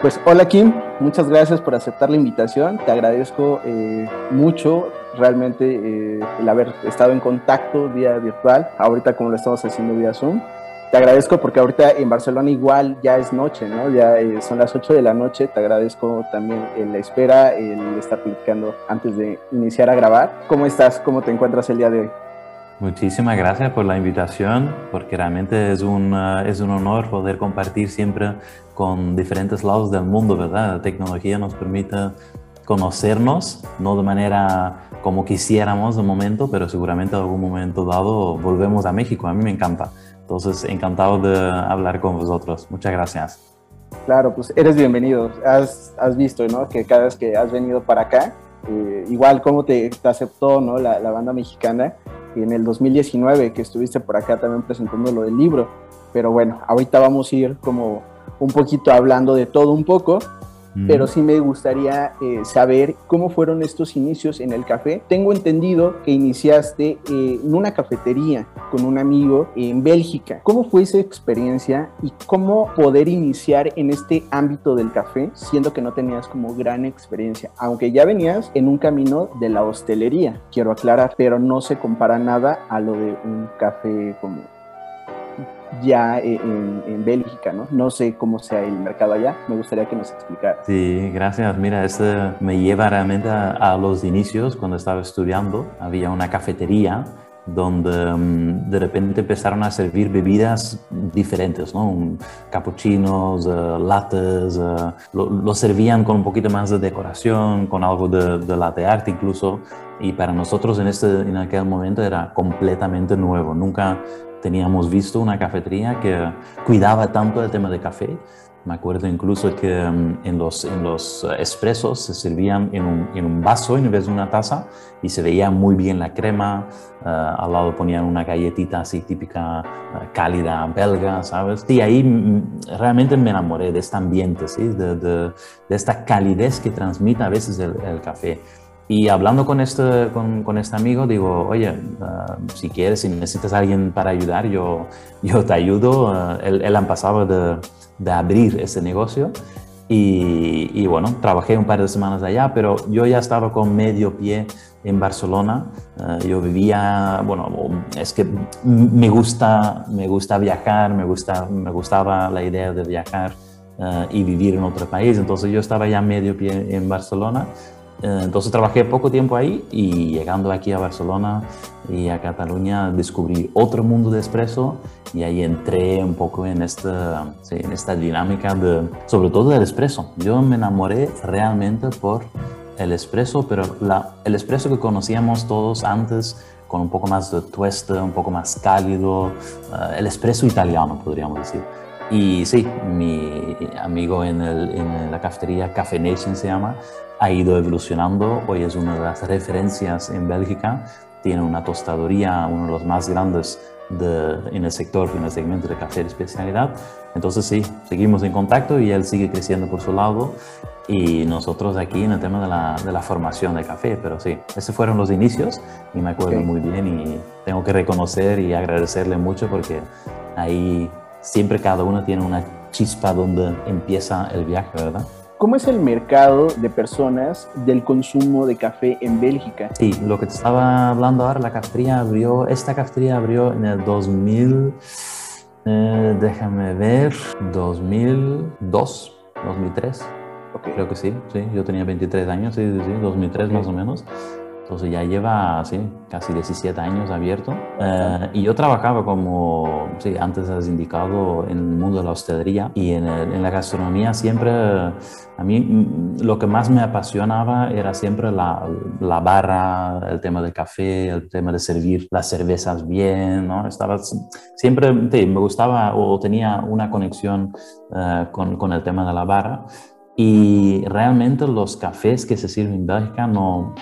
Pues hola Kim, muchas gracias por aceptar la invitación. Te agradezco eh, mucho realmente eh, el haber estado en contacto vía virtual, ahorita como lo estamos haciendo vía Zoom. Te agradezco porque ahorita en Barcelona igual ya es noche, ¿no? Ya eh, son las 8 de la noche. Te agradezco también la espera, el estar platicando antes de iniciar a grabar. ¿Cómo estás? ¿Cómo te encuentras el día de hoy? Muchísimas gracias por la invitación, porque realmente es un, es un honor poder compartir siempre con diferentes lados del mundo, ¿verdad? La tecnología nos permite conocernos, no de manera como quisiéramos de momento, pero seguramente en algún momento dado volvemos a México. A mí me encanta. Entonces, encantado de hablar con vosotros. Muchas gracias. Claro, pues eres bienvenido. Has, has visto, ¿no? Que cada vez que has venido para acá, eh, igual como te, te aceptó, ¿no? La, la banda mexicana en el 2019 que estuviste por acá también presentando lo del libro. Pero bueno, ahorita vamos a ir como un poquito hablando de todo un poco, pero sí me gustaría eh, saber cómo fueron estos inicios en el café. Tengo entendido que iniciaste eh, en una cafetería con un amigo en Bélgica. ¿Cómo fue esa experiencia y cómo poder iniciar en este ámbito del café, siendo que no tenías como gran experiencia? Aunque ya venías en un camino de la hostelería, quiero aclarar, pero no se compara nada a lo de un café como ya en, en, Bélgica, ¿no? No sé cómo sea el mercado allá, me gustaría que nos explicara. Sí, gracias. Mira, esto me lleva realmente a, los inicios, cuando estaba estudiando, había una cafetería donde mm, de repente empezaron a servir bebidas diferentes, ¿no? Capuchinos, uh, lattes, uh, lo, servían con un poquito más de decoración, con algo de, de latte art incluso, y para nosotros en, este, en aquel momento era completamente nuevo, nunca teníamos visto una cafetería que cuidaba tanto el tema de café. Me acuerdo incluso que mm, en los, en los expresos se servían en un, en un, vaso en vez de una taza y se veía muy bien la crema. Eh, al lado ponían una galletita así típica, eh, cálida, belga, ¿sabes? Y ahí mm, realmente me enamoré de este ambiente, ¿sí? de, de, de esta calidez que transmite a veces el, el café. Y hablando con este, con, con este amigo, digo, oye, uh, si quieres, si necesitas a alguien para ayudar, yo, yo te ayudo. Uh, él, él pasado de, de, abrir ese negocio y, y, bueno, trabajé un par de semanas allá, pero yo ya estaba con medio pie en Barcelona. Uh, yo vivía, bueno, es que me gusta, me gusta viajar, me, gusta, me gustaba la idea de viajar y vivir en otro país. Entonces yo estaba ya medio pie en Barcelona entonces trabajé poco tiempo ahí y llegando aquí a Barcelona y a Cataluña descubrí otro mundo de espresso y ahí entré un poco en esta, en esta dinámica de, sobre todo del espresso. Yo me enamoré realmente por el espresso, pero la, el espresso que conocíamos todos antes con un poco más de tueste, un poco más cálido, uh, el espresso italiano podríamos decir. Y sí, mi amigo en, el, en la cafetería Café Nation se llama, ha ido evolucionando. Hoy es una de las referencias en Bélgica. Tiene una tostadoría, uno de los más grandes de, en el sector, en el segmento de café de especialidad. Entonces sí, seguimos en contacto y él sigue creciendo por su lado y nosotros aquí en el tema de la, de la formación de café. Pero sí, esos fueron los inicios y me acuerdo muy bien y tengo que reconocer y agradecerle mucho porque ahí siempre cada uno tiene una chispa donde empieza el viaje, ¿verdad? ¿Cómo es el mercado de personas del consumo de café en Bélgica? Sí, lo que te estaba hablando ahora, la cafetería abrió, esta cafetería abrió en el 2000, eh, déjame ver, 2002, 2003. Okay. Creo que sí, sí, yo tenía 23 años, sí, sí, 2003 okay. más o menos. Entonces ya lleva, sí, casi 17 años abierto. Eh, y yo trabajaba como, sí, antes has indicado, en el mundo de la hostelería y en, el, en, la gastronomía siempre, a mí mm, lo que más me apasionaba era siempre la, la, barra, el tema del café, el tema de servir las cervezas bien, ¿no? Estaba, siempre sí, me gustaba o tenía una conexión uh, con, con el tema de la barra. Y realmente los cafés que se sirven en Bélgica no,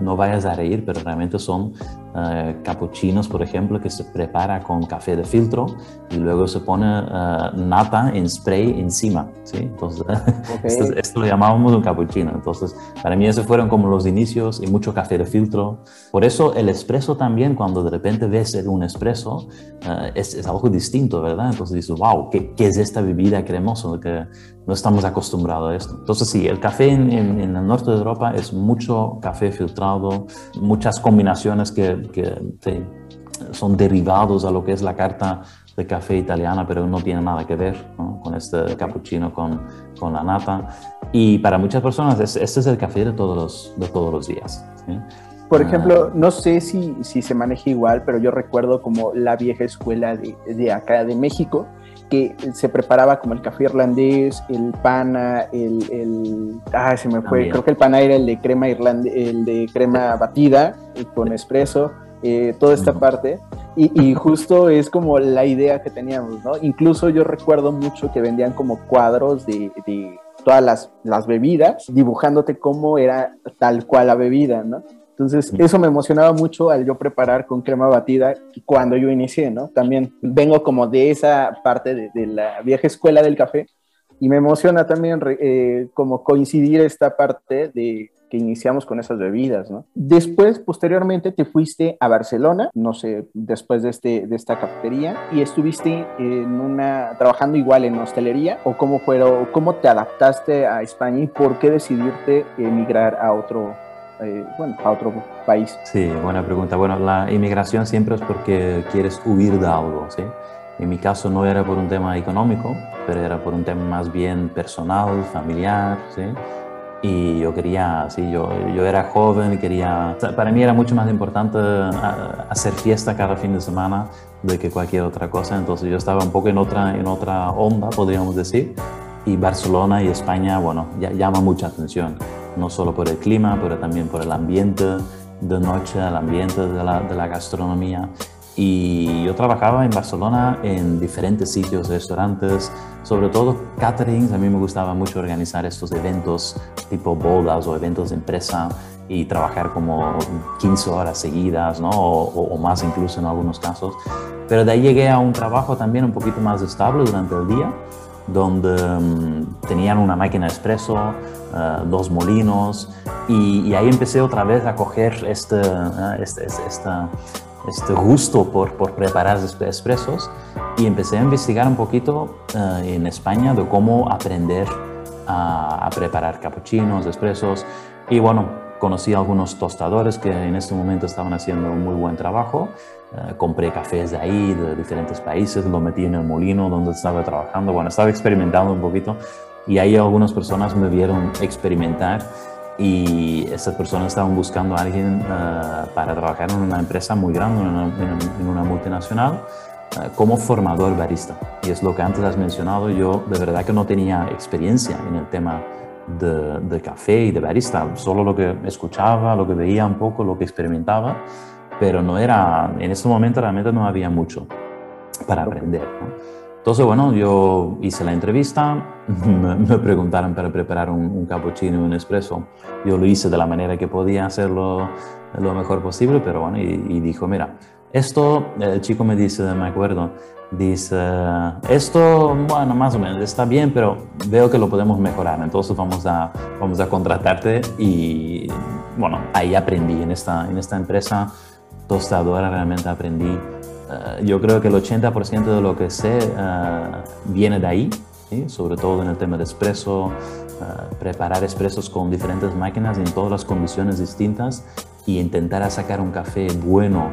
no vayas a reír, pero realmente son uh, capuchinos, por ejemplo, que se prepara con café de filtro y luego se pone uh, nata en spray encima. ¿sí? Entonces, esto, esto, lo llamábamos un capuchino. Entonces, para mí esos fueron como los inicios y mucho café de filtro. Por eso el espresso también, cuando de repente ves un espresso, uh, es, es, algo distinto, ¿verdad? Entonces dices, wow, ¿qué, ¿qué, es esta bebida cremosa? Que, no estamos acostumbrados a esto. Entonces sí, el café en, en, en, el norte de Europa es mucho café filtrado, muchas combinaciones que, que te, son derivados a lo que es la carta de café italiana, pero no tiene nada que ver ¿no? con este cappuccino con, con, la nata. Y para muchas personas este es el café de todos los, de todos los días. ¿sí? Por ejemplo, no sé si, si se maneja igual, pero yo recuerdo como la vieja escuela de, de acá de México, que se preparaba como el café irlandés, el pana, el, el ah, se me fue, También. creo que el pana era el de crema irlandés, el de crema batida con espresso, eh, toda esta parte. Y, y, justo es como la idea que teníamos, ¿no? Incluso yo recuerdo mucho que vendían como cuadros de, de todas las, las bebidas, dibujándote cómo era tal cual la bebida, ¿no? Entonces, eso me emocionaba mucho al yo preparar con crema batida cuando yo inicié, ¿no? También vengo como de esa parte de, de la vieja escuela del café y me emociona también eh, como coincidir esta parte de que iniciamos con esas bebidas, ¿no? Después, posteriormente, te fuiste a Barcelona, no sé, después de, este, de esta cafetería, y estuviste en una, trabajando igual en hostelería, o cómo fueron, cómo te adaptaste a España y por qué decidirte emigrar a otro, eh, bueno, a otro país? Sí, buena pregunta. Bueno, la inmigración siempre es porque quieres huir de algo, ¿sí? En mi caso no era por un tema económico, pero era por un tema más bien personal, familiar, ¿sí? Y yo quería, sí, yo, yo era joven quería... Para mí era mucho más importante hacer fiesta cada fin de semana de que cualquier otra cosa. Entonces yo estaba un poco en otra, en otra onda, podríamos decir. Y Barcelona y España, bueno, ya, llama mucha atención no solo por el clima, pero también por el ambiente de noche, el ambiente de la, de la gastronomía. Y yo trabajaba en Barcelona en diferentes sitios, restaurantes, sobre todo caterings. A mí me gustaba mucho organizar estos eventos tipo bodas o eventos de empresa y trabajar como 15 horas seguidas, ¿no? O, o, más incluso en algunos casos. Pero de ahí llegué a un trabajo también un poquito más estable durante el día donde um, tenían una máquina expreso, uh, dos molinos, y, y, ahí empecé otra vez a coger este, uh, este, este, este, gusto por, por preparar expresos y empecé a investigar un poquito uh, en España de cómo aprender a, preparar capuchinos, expresos, y bueno, conocí a algunos tostadores que en este momento estaban haciendo un muy buen trabajo. Uh, compré cafés de ahí, de diferentes países, lo metí en el molino donde estaba trabajando. Bueno, estaba experimentando un poquito y ahí algunas personas me vieron experimentar y esas personas estaban buscando a alguien uh, para trabajar en una empresa muy grande, en una, multinacional, uh, como formador barista. Y es lo que antes has mencionado, yo de verdad que no tenía experiencia en el tema de, de, café y de barista, solo lo que escuchaba, lo que veía un poco, lo que experimentaba, pero no era, en ese momento realmente no había mucho para aprender. ¿no? Entonces, bueno, yo hice la entrevista, me, preguntaron para preparar un, un cappuccino y un espresso. Yo lo hice de la manera que podía hacerlo lo mejor posible, pero bueno, y, y dijo, mira, esto, el chico me dice, me acuerdo, dice, esto, bueno, más o menos está bien, pero veo que lo podemos mejorar, entonces vamos a, vamos a contratarte y, bueno, ahí aprendí en esta, en esta empresa tostadora, realmente aprendí. Uh, yo creo que el 80% de lo que sé uh, viene de ahí, ¿sí? sobre todo en el tema de espresso, uh, preparar expresos con diferentes máquinas en todas las condiciones distintas y intentar sacar un café bueno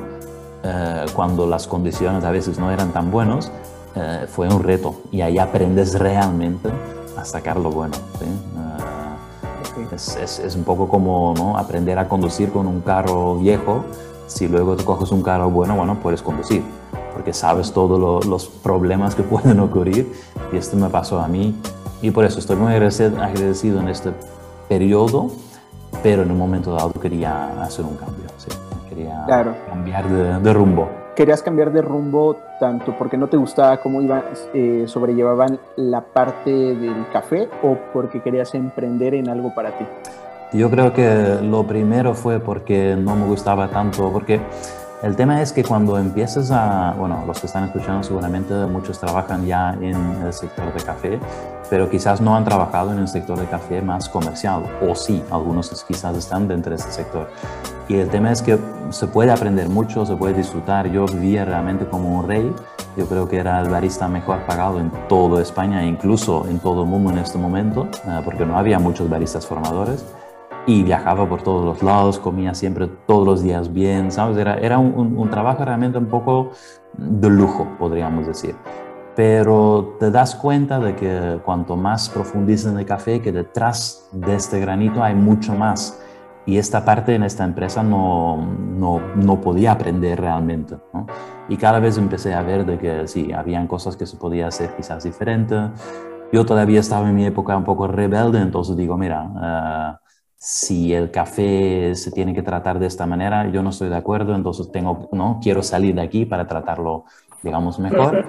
cuando las condiciones a veces no eran tan buenas, fue un reto y ahí aprendes realmente a sacar lo bueno. ¿sí? Es, es, es, un poco como ¿no? aprender a conducir con un carro viejo. Si luego te coges un carro bueno, bueno, puedes conducir, porque sabes todos lo, los problemas que pueden ocurrir y esto me pasó a mí y por eso estoy muy agradecido en este periodo, pero en un momento dado quería hacer un cambio. ¿sí? quería claro. cambiar de, de, rumbo. querías cambiar de rumbo tanto porque no te gustaba cómo iban, eh, sobrellevaban la parte del café o porque querías emprender en algo para ti? Yo creo que lo primero fue porque no me gustaba tanto, porque el tema es que cuando empiezas a, bueno, los que están escuchando seguramente muchos trabajan ya en el sector de café, pero quizás no han trabajado en el sector de café más comercial, o sí, algunos quizás están dentro de ese sector. Y el tema es que se puede aprender mucho, se puede disfrutar. Yo vivía realmente como un rey. Yo creo que era el barista mejor pagado en toda España incluso en todo el mundo en este momento, eh, porque no había muchos baristas formadores y viajaba por todos los lados, comía siempre todos los días bien, ¿sabes? Era, era un, un, trabajo realmente un poco de lujo, podríamos decir. Pero te das cuenta de que cuanto más profundizas en el café, que detrás de este granito hay mucho más. Y esta parte en esta empresa no, no, no podía aprender realmente. ¿no? Y cada vez empecé a ver de que sí, habían cosas que se podía hacer quizás diferente. Yo todavía estaba en mi época un poco rebelde, entonces digo, mira, uh, si el café se tiene que tratar de esta manera, yo no estoy de acuerdo, entonces tengo, ¿no? quiero salir de aquí para tratarlo, digamos, mejor.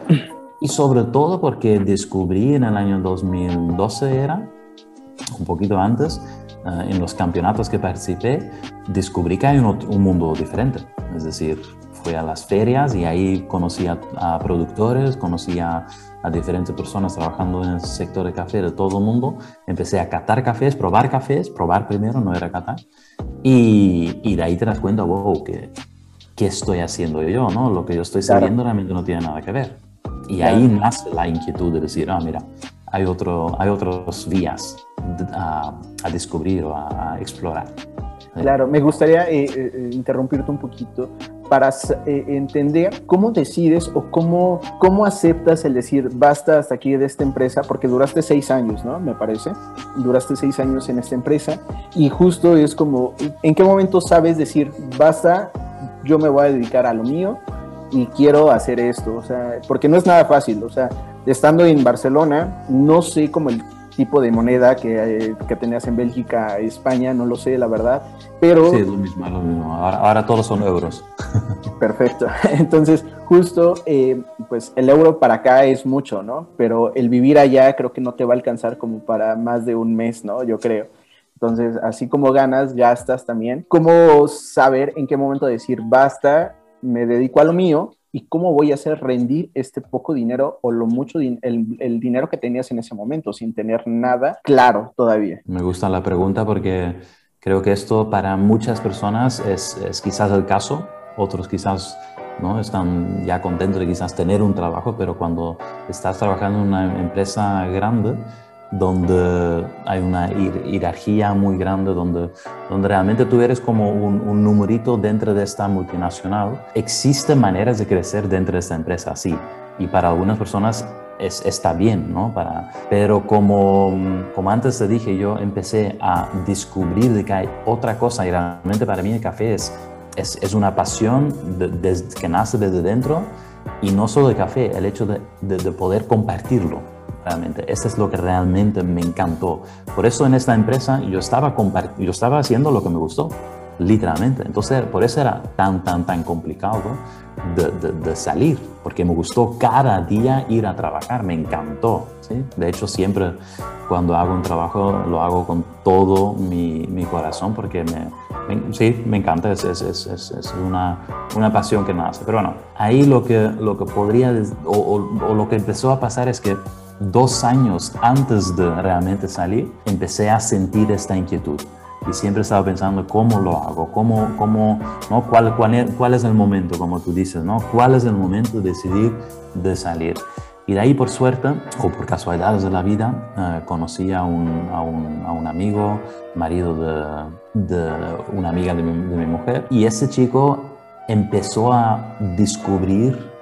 Y sobre todo porque descubrí en el año 2012 era, un poquito antes, uh, en los campeonatos que participé, descubrí que hay un, un, mundo diferente. Es decir, fui a las ferias y ahí conocí a, a productores, conocí a, a diferentes personas trabajando en el sector de café de todo el mundo. Empecé a catar cafés, probar cafés, probar primero, no era catar. Y, y de ahí te das cuenta, wow, ¿qué, ¿qué estoy haciendo yo? ¿no? Lo que yo estoy sabiendo claro. realmente no tiene nada que ver. Y claro. ahí nace la inquietud de decir, ah, mira, hay, otro, hay otras vías a, a descubrir o a, a explorar. Claro, me gustaría eh, eh, interrumpirte un poquito para eh, entender cómo decides o cómo, cómo aceptas el decir basta hasta aquí de esta empresa, porque duraste seis años, ¿no? Me parece. Duraste seis años en esta empresa y justo es como, ¿en qué momento sabes decir basta, yo me voy a dedicar a lo mío y quiero hacer esto? O sea, porque no es nada fácil, o sea, estando en Barcelona, no sé cómo el tipo de moneda que, eh, que, tenías en Bélgica, España, no lo sé, la verdad, pero... Sí, es lo mismo, lo mismo. Ahora, ahora todos son euros. Perfecto. Entonces, justo, eh, pues el euro para acá es mucho, ¿no? Pero el vivir allá creo que no te va a alcanzar como para más de un mes, ¿no? Yo creo. Entonces, así como ganas, gastas también. ¿Cómo saber en qué momento decir basta, me dedico a lo mío y cómo voy a hacer rendir este poco dinero o lo mucho din el, el, dinero que tenías en ese momento sin tener nada claro todavía? Me gusta la pregunta porque creo que esto para muchas personas es, es quizás el caso, otros quizás ¿no? están ya contentos de quizás tener un trabajo, pero cuando estás trabajando en una empresa grande, donde hay una jerarquía muy grande, donde, donde realmente tú eres como un, numerito dentro de esta multinacional. Existen maneras de crecer dentro de esta empresa, sí, y para algunas personas es, está bien, ¿no? Para, pero como, como antes te dije, yo empecé a descubrir de que hay otra cosa y realmente para mí el café es, es, es una pasión que nace desde dentro y no solo de café, el hecho de, de poder compartirlo realmente. Eso es lo que realmente me encantó. Por eso en esta empresa yo estaba, yo estaba haciendo lo que me gustó, literalmente. Entonces, por eso era tan, tan, tan complicado de, de, de, salir, porque me gustó cada día ir a trabajar, me encantó. ¿sí? De hecho, siempre cuando hago un trabajo lo hago con todo mi, mi corazón, porque me, me, sí, me encanta, es, es, es, es, una, una pasión que nace. Pero bueno, ahí lo que, lo que podría, o, o, o lo que empezó a pasar es que dos años antes de realmente salir, empecé a sentir esta inquietud. Y siempre estaba pensando cómo lo hago, cómo, cómo, ¿no? ¿Cuál, cuál, es, cuál es el momento, como tú dices, ¿no? ¿Cuál es el momento de decidir de salir? Y de ahí, por suerte, o por casualidades de la vida, eh, conocí a un, a, un, a un, amigo, marido de, de una amiga de mi, de mi mujer, y ese chico empezó a descubrir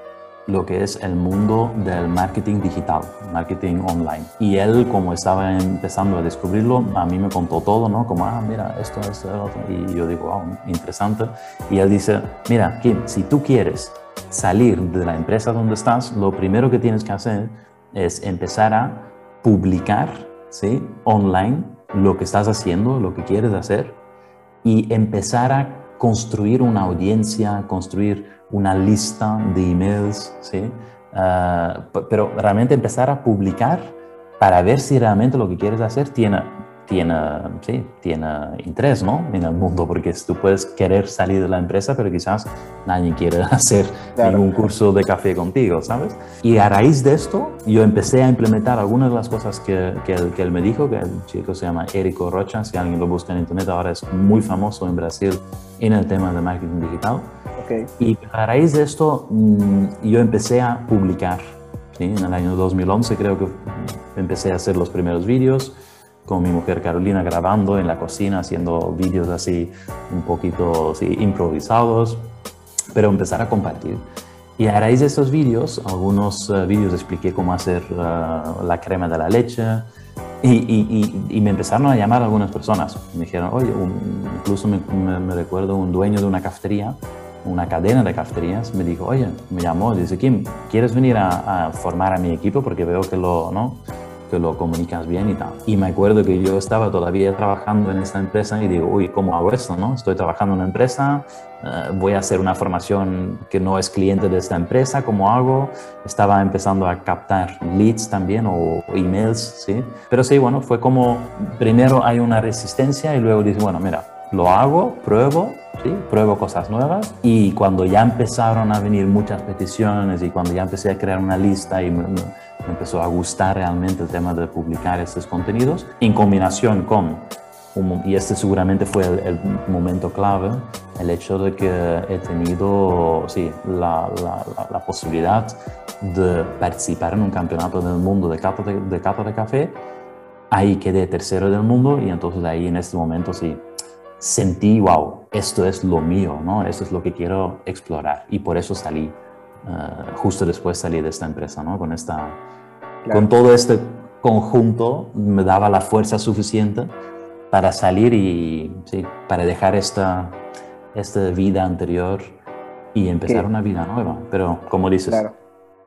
lo que es el mundo del marketing digital, marketing online. Y él, como estaba empezando a descubrirlo, a mí me contó todo, ¿no? Como, ah, mira, esto, esto, otro. Y yo digo, wow, interesante. Y él dice, mira, Kim, si tú quieres salir de la empresa donde estás, lo primero que tienes que hacer es empezar a publicar, ¿sí? Online lo que estás haciendo, lo que quieres hacer y empezar a construir una audiencia, construir una lista de emails, ¿sí? Ah, pero realmente empezar a publicar para ver si realmente lo que quieres hacer tiene, tiene, sí, tiene interés ¿no? en el mundo, porque tú puedes querer salir de la empresa, pero quizás nadie quiere hacer ningún curso de café contigo, ¿sabes? Y a raíz de esto, yo empecé a implementar algunas de las cosas que, que, él, que él me dijo, que el chico se llama Érico Rocha, si alguien lo busca en internet, ahora es muy famoso en Brasil en el tema de marketing digital. Okay. Y a raíz de esto, mm, yo empecé a publicar. ¿sí? En el año 2011 creo que empecé a hacer los primeros vídeos con mi mujer Carolina grabando en la cocina, haciendo vídeos así un poquito improvisados, pero empezar a compartir. Y a raíz de estos vídeos, algunos uh, vídeos expliqué cómo hacer uh, la crema de la leche y, y, y, me empezaron a llamar algunas personas. Me dijeron, oye, incluso me, me, recuerdo un dueño de una cafetería, una cadena de cafeterías, me dijo, oye, me llamó, dice, Kim, ¿quieres venir a, a formar a mi equipo? Porque veo que lo, ¿no? Que lo comunicas bien y tal. Y me acuerdo que yo estaba todavía trabajando en esta empresa y digo, uy, ¿cómo hago esto? No? Estoy trabajando en una empresa, eh, voy a hacer una formación que no es cliente de esta empresa, ¿cómo hago? Estaba empezando a captar leads también o emails, ¿sí? Pero sí, bueno, fue como, primero hay una resistencia y luego dices, bueno, mira, lo hago, pruebo, ¿sí? pruebo cosas nuevas y cuando ya empezaron a venir muchas peticiones y cuando ya empecé a crear una lista y me, empezó a gustar realmente el tema de publicar estos contenidos, en combinación con, y este seguramente fue el, momento clave, el hecho de que he tenido sí, la, la, la, posibilidad de participar en un campeonato del mundo de cata de, de, cata de café, ahí quedé tercero del mundo y entonces ahí en este momento sí sentí, wow, esto es lo mío, ¿no? Esto es lo que quiero explorar. Y por eso salí, uh, justo después salí de esta empresa, ¿no? Con, esta, claro. con todo este conjunto me daba la fuerza suficiente para salir y, sí, para dejar esta, esta vida anterior y empezar una vida nueva. Pero, como dices, claro.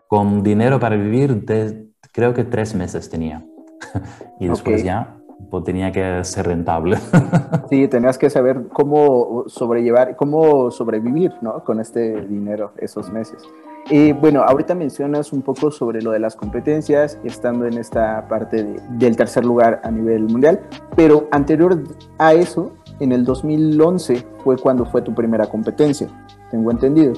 con dinero para vivir, de, creo que tres meses tenía. y después okay. ya pues tenía que ser rentable. sí, tenías que saber cómo sobrellevar, cómo sobrevivir, ¿no? Con este dinero esos meses. Y bueno, ahorita mencionas un poco sobre lo de las competencias, estando en esta parte de, del tercer lugar a nivel mundial, pero anterior a eso, en el 2011 fue cuando fue tu primera competencia, tengo entendido,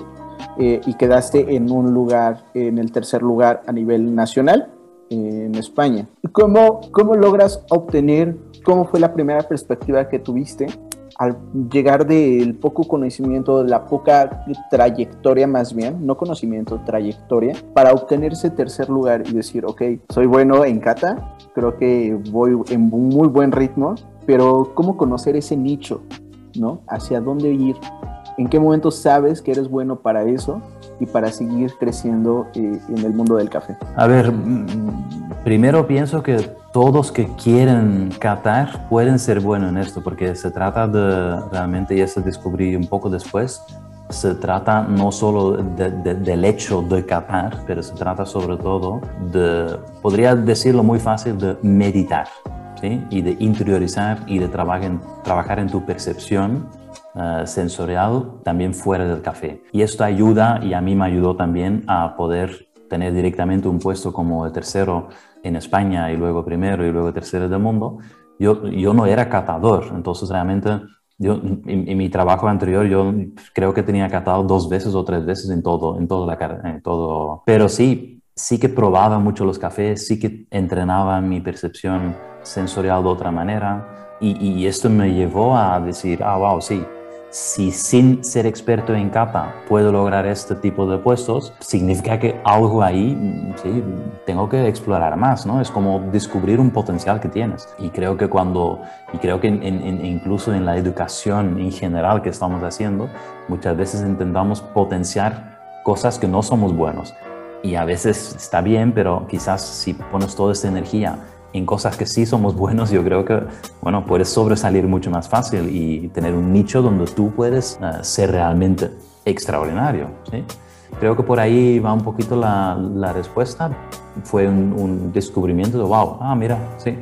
eh, y quedaste en un lugar, en el tercer lugar a nivel nacional en España. ¿Cómo, ¿Cómo logras obtener, cómo fue la primera perspectiva que tuviste al llegar del poco conocimiento, de la poca trayectoria más bien, no conocimiento, trayectoria, para obtener ese tercer lugar y decir, ok, soy bueno en kata, creo que voy en muy buen ritmo, pero ¿cómo conocer ese nicho? ¿No? ¿Hacia dónde ir? ¿En qué momento sabes que eres bueno para eso y para seguir creciendo eh, en el mundo del café? A ver, primero pienso que todos que quieren catar pueden ser buenos en esto, porque se trata de, realmente, y eso descubrí un poco después, se trata no solo de, de, del hecho de catar, pero se trata sobre todo de, podría decirlo muy fácil, de meditar. ¿Sí? y de interiorizar y de trabajar en, trabajar en tu percepción uh, sensorial también fuera del café. Y esto ayuda y a mí me ayudó también a poder tener directamente un puesto como el tercero en España y luego primero y luego tercero del mundo. Yo, yo no era catador, entonces realmente yo, en, mi trabajo anterior yo creo que tenía catado dos veces o tres veces en todo, en todo la en todo. Pero sí, sí que probaba mucho los cafés, sí que entrenaba mi percepción sensorial de otra manera y, y esto me llevó a decir, ah, wow, sí, si sin ser experto en capa puedo lograr este tipo de puestos, significa que algo ahí, sí, tengo que explorar más, ¿no? Es como descubrir un potencial que tienes. Y creo que cuando, y creo que incluso en la educación en general que estamos haciendo, muchas veces intentamos potenciar cosas que no somos buenos. Y a veces está bien, pero quizás si pones toda esta energía en cosas que sí somos buenos, yo creo que, bueno, puedes sobresalir mucho más fácil y tener un nicho donde tú puedes uh, ser realmente extraordinario, ¿sí? Creo que por ahí va un poquito la, la respuesta. Fue un, un, descubrimiento de, wow, ah, mira, sí,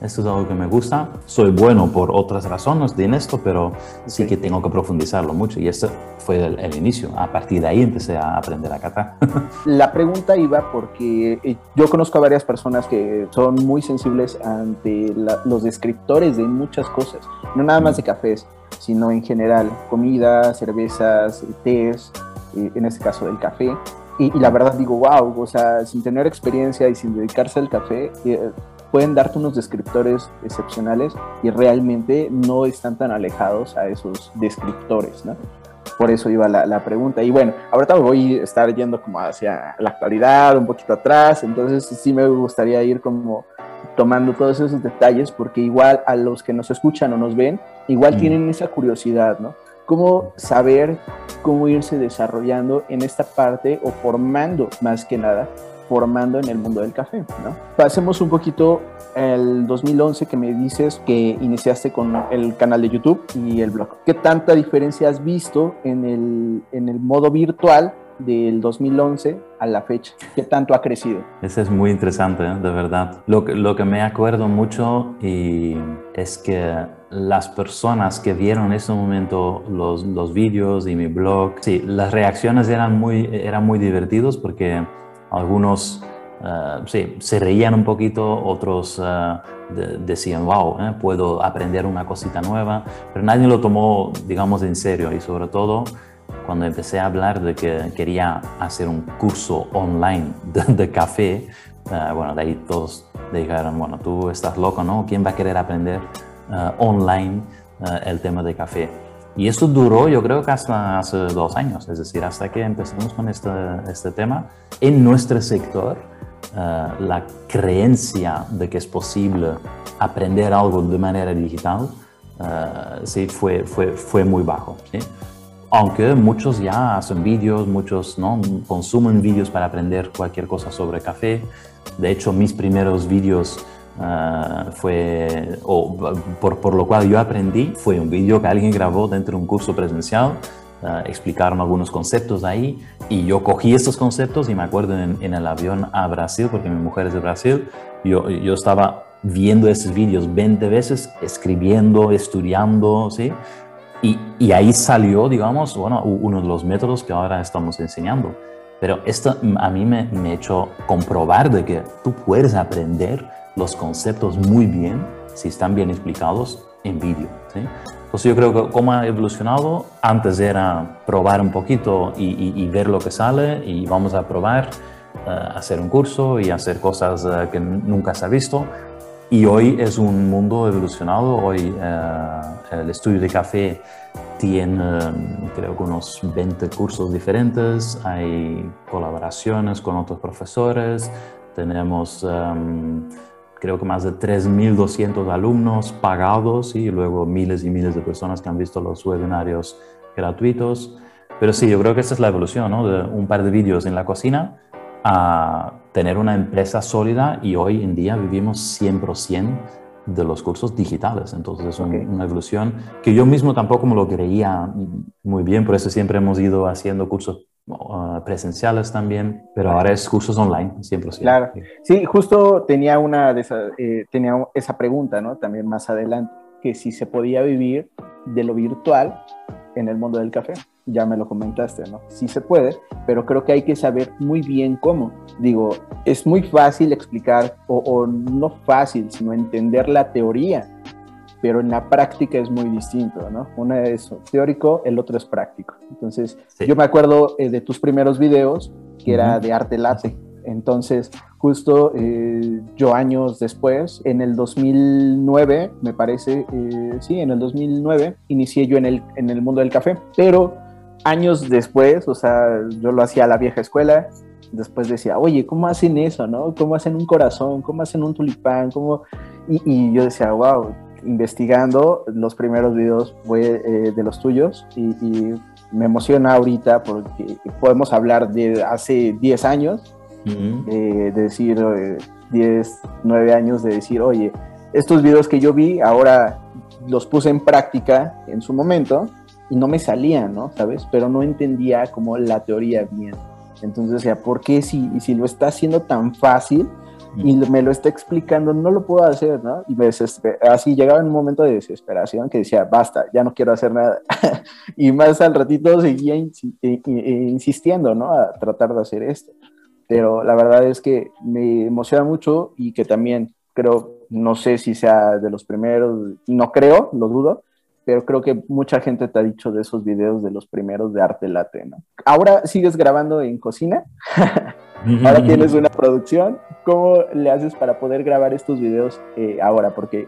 esto es algo que me gusta, soy bueno por otras razones en esto, pero sí que tengo que profundizarlo mucho y este fue el, inicio. A partir de ahí empecé a aprender a catar. La pregunta iba porque eh, yo conozco a varias personas que son muy sensibles ante los descriptores de muchas cosas, no nada más de cafés, sino en general, comida, cervezas, tés, eh, en este caso del café. Y, la verdad digo, wow, o sea, sin tener experiencia y sin dedicarse al café, eh, pueden darte unos descriptores excepcionales y realmente no están tan alejados a esos descriptores, ¿no? Por eso iba la, la pregunta. Y bueno, ahorita voy a estar yendo como hacia la actualidad, un poquito atrás, entonces sí me gustaría ir como tomando todos esos detalles porque igual a los que nos escuchan o nos ven, igual mm. tienen esa curiosidad, ¿no? Cómo saber cómo irse desarrollando en esta parte o formando más que nada formando en el mundo del café, ¿no? Pasemos un poquito el 2011 que me dices que iniciaste con el canal de YouTube y el blog. ¿Qué tanta diferencia has visto en el, en el modo virtual del 2011 a la fecha? ¿Qué tanto ha crecido? Eso es muy interesante, ¿eh? de verdad. Lo lo que me acuerdo mucho y es que las personas que vieron en ese momento los, los vídeos y mi blog, sí, las reacciones eran muy, eran muy divertidos porque algunos eh, sí, se reían un poquito, otros eh, decían, wow, eh, puedo aprender una cosita nueva, pero nadie lo tomó, digamos, en serio y sobre todo cuando empecé a hablar de que quería hacer un curso online de, café, bueno, de ahí todos dijeron, bueno, tú estás loco, ¿no? ¿Quién va a querer aprender online el tema de café? Y eso duró yo creo que hasta hace dos años, es decir, hasta que empezamos con este, este tema. En nuestro sector, eh, la creencia de que es posible aprender algo de manera digital, uh, sí, fue, fue, fue muy bajo. Aunque muchos ya hacen vídeos, muchos ¿no? consumen vídeos para aprender cualquier cosa sobre café. De hecho, mis primeros vídeos Ah, fue, o por, por, lo cual yo aprendí, fue un vídeo que alguien grabó dentro de un curso presencial, uh, explicaron algunos conceptos ahí y yo cogí estos conceptos y me acuerdo en, en, el avión a Brasil, porque mi mujer es de Brasil, yo, yo estaba viendo esos vídeos 20 veces, escribiendo, estudiando, ¿sí? Y, y, ahí salió, digamos, bueno, uno de los métodos que ahora estamos enseñando. Pero esto a mí me, me hecho comprobar de que tú puedes aprender los conceptos muy bien si están bien explicados en vídeo. ¿sí? Entonces yo creo que cómo ha evolucionado, antes era probar un poquito y, ver lo que sale y vamos a probar, uh, hacer un curso y hacer cosas uh, que nunca se ha visto. Y hoy es un mundo evolucionado, hoy uh, el estudio de café tiene creo que unos 20 cursos diferentes, hay colaboraciones con otros profesores, tenemos... Um, creo que más de 3.200 alumnos pagados y luego miles y miles de personas que han visto los webinarios gratuitos. Pero sí, yo creo que esa es la evolución, ¿no? De un par de vídeos en la cocina a tener una empresa sólida y hoy en día vivimos 100% de los cursos digitales. Entonces es una evolución que yo mismo tampoco me lo creía muy bien, por eso siempre hemos ido haciendo cursos uh, presenciales también, pero ahora es cursos online, 100%. Claro, sí, justo tenía, una de esa, eh, tenía esa pregunta, ¿no? También más adelante, que si se podía vivir de lo virtual en el mundo del café ya me lo comentaste, ¿no? Sí se puede, pero creo que hay que saber muy bien cómo. Digo, es muy fácil explicar, o, no fácil, sino entender la teoría, pero en la práctica es muy distinto, ¿no? Una es teórico, el otro es práctico. Entonces, yo me acuerdo eh, de tus primeros videos, que era de arte late. Entonces, justo eh, yo años después, en el 2009, me parece, eh, sí, en el 2009, inicié yo en el, en el mundo del café, pero años después, o sea, yo lo hacía a la vieja escuela, después decía, oye, ¿cómo hacen eso, no? ¿Cómo hacen un corazón? ¿Cómo hacen un tulipán? ¿Cómo? Y, yo decía, wow, investigando los primeros videos fue eh, de los tuyos y, me emociona ahorita porque podemos hablar de hace 10 años, de decir, 10, eh, 9 años, de decir, oye, estos videos que yo vi, ahora los puse en práctica en su momento y no me salía, ¿no? ¿Sabes? Pero no entendía como la teoría bien. Entonces decía, ¿por qué si, si lo está haciendo tan fácil? Y me lo está explicando, no lo puedo hacer, ¿no? Y me así llegaba en un momento de desesperación que decía, basta, ya no quiero hacer nada. y más al ratito seguía insistiendo, ¿no? A tratar de hacer esto. Pero la verdad es que me emociona mucho y que también creo, no sé si sea de los primeros, no creo, lo dudo, pero creo que mucha gente te ha dicho de esos videos de los primeros de arte late, ¿no? Ahora sigues grabando en cocina, ahora tienes una producción, ¿cómo le haces para poder grabar estos videos eh, ahora? Porque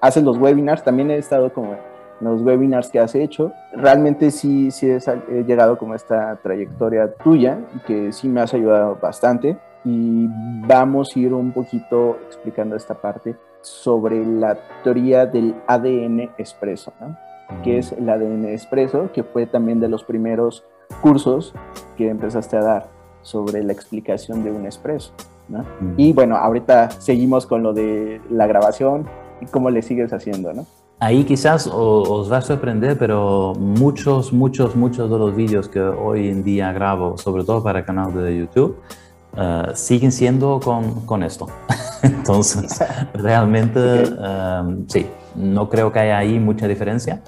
haces los webinars, también he estado como en los webinars que has hecho, realmente sí, sí he llegado como esta trayectoria tuya, que sí me has ayudado bastante y vamos a ir un poquito explicando esta parte sobre la teoría del ADN expreso, ¿no? que es el ADN expreso, que fue también de los primeros cursos que empezaste a dar sobre la explicación de un expreso. ¿No? Y bueno, ahorita seguimos con lo de la grabación y cómo le sigues haciendo, ¿no? Ahí quizás os va a sorprender, pero muchos, muchos, muchos de los vídeos que hoy en día grabo, sobre todo para el canal de YouTube, uh, siguen siendo con, con esto. Entonces, realmente, um, sí, no creo que haya ahí mucha diferencia.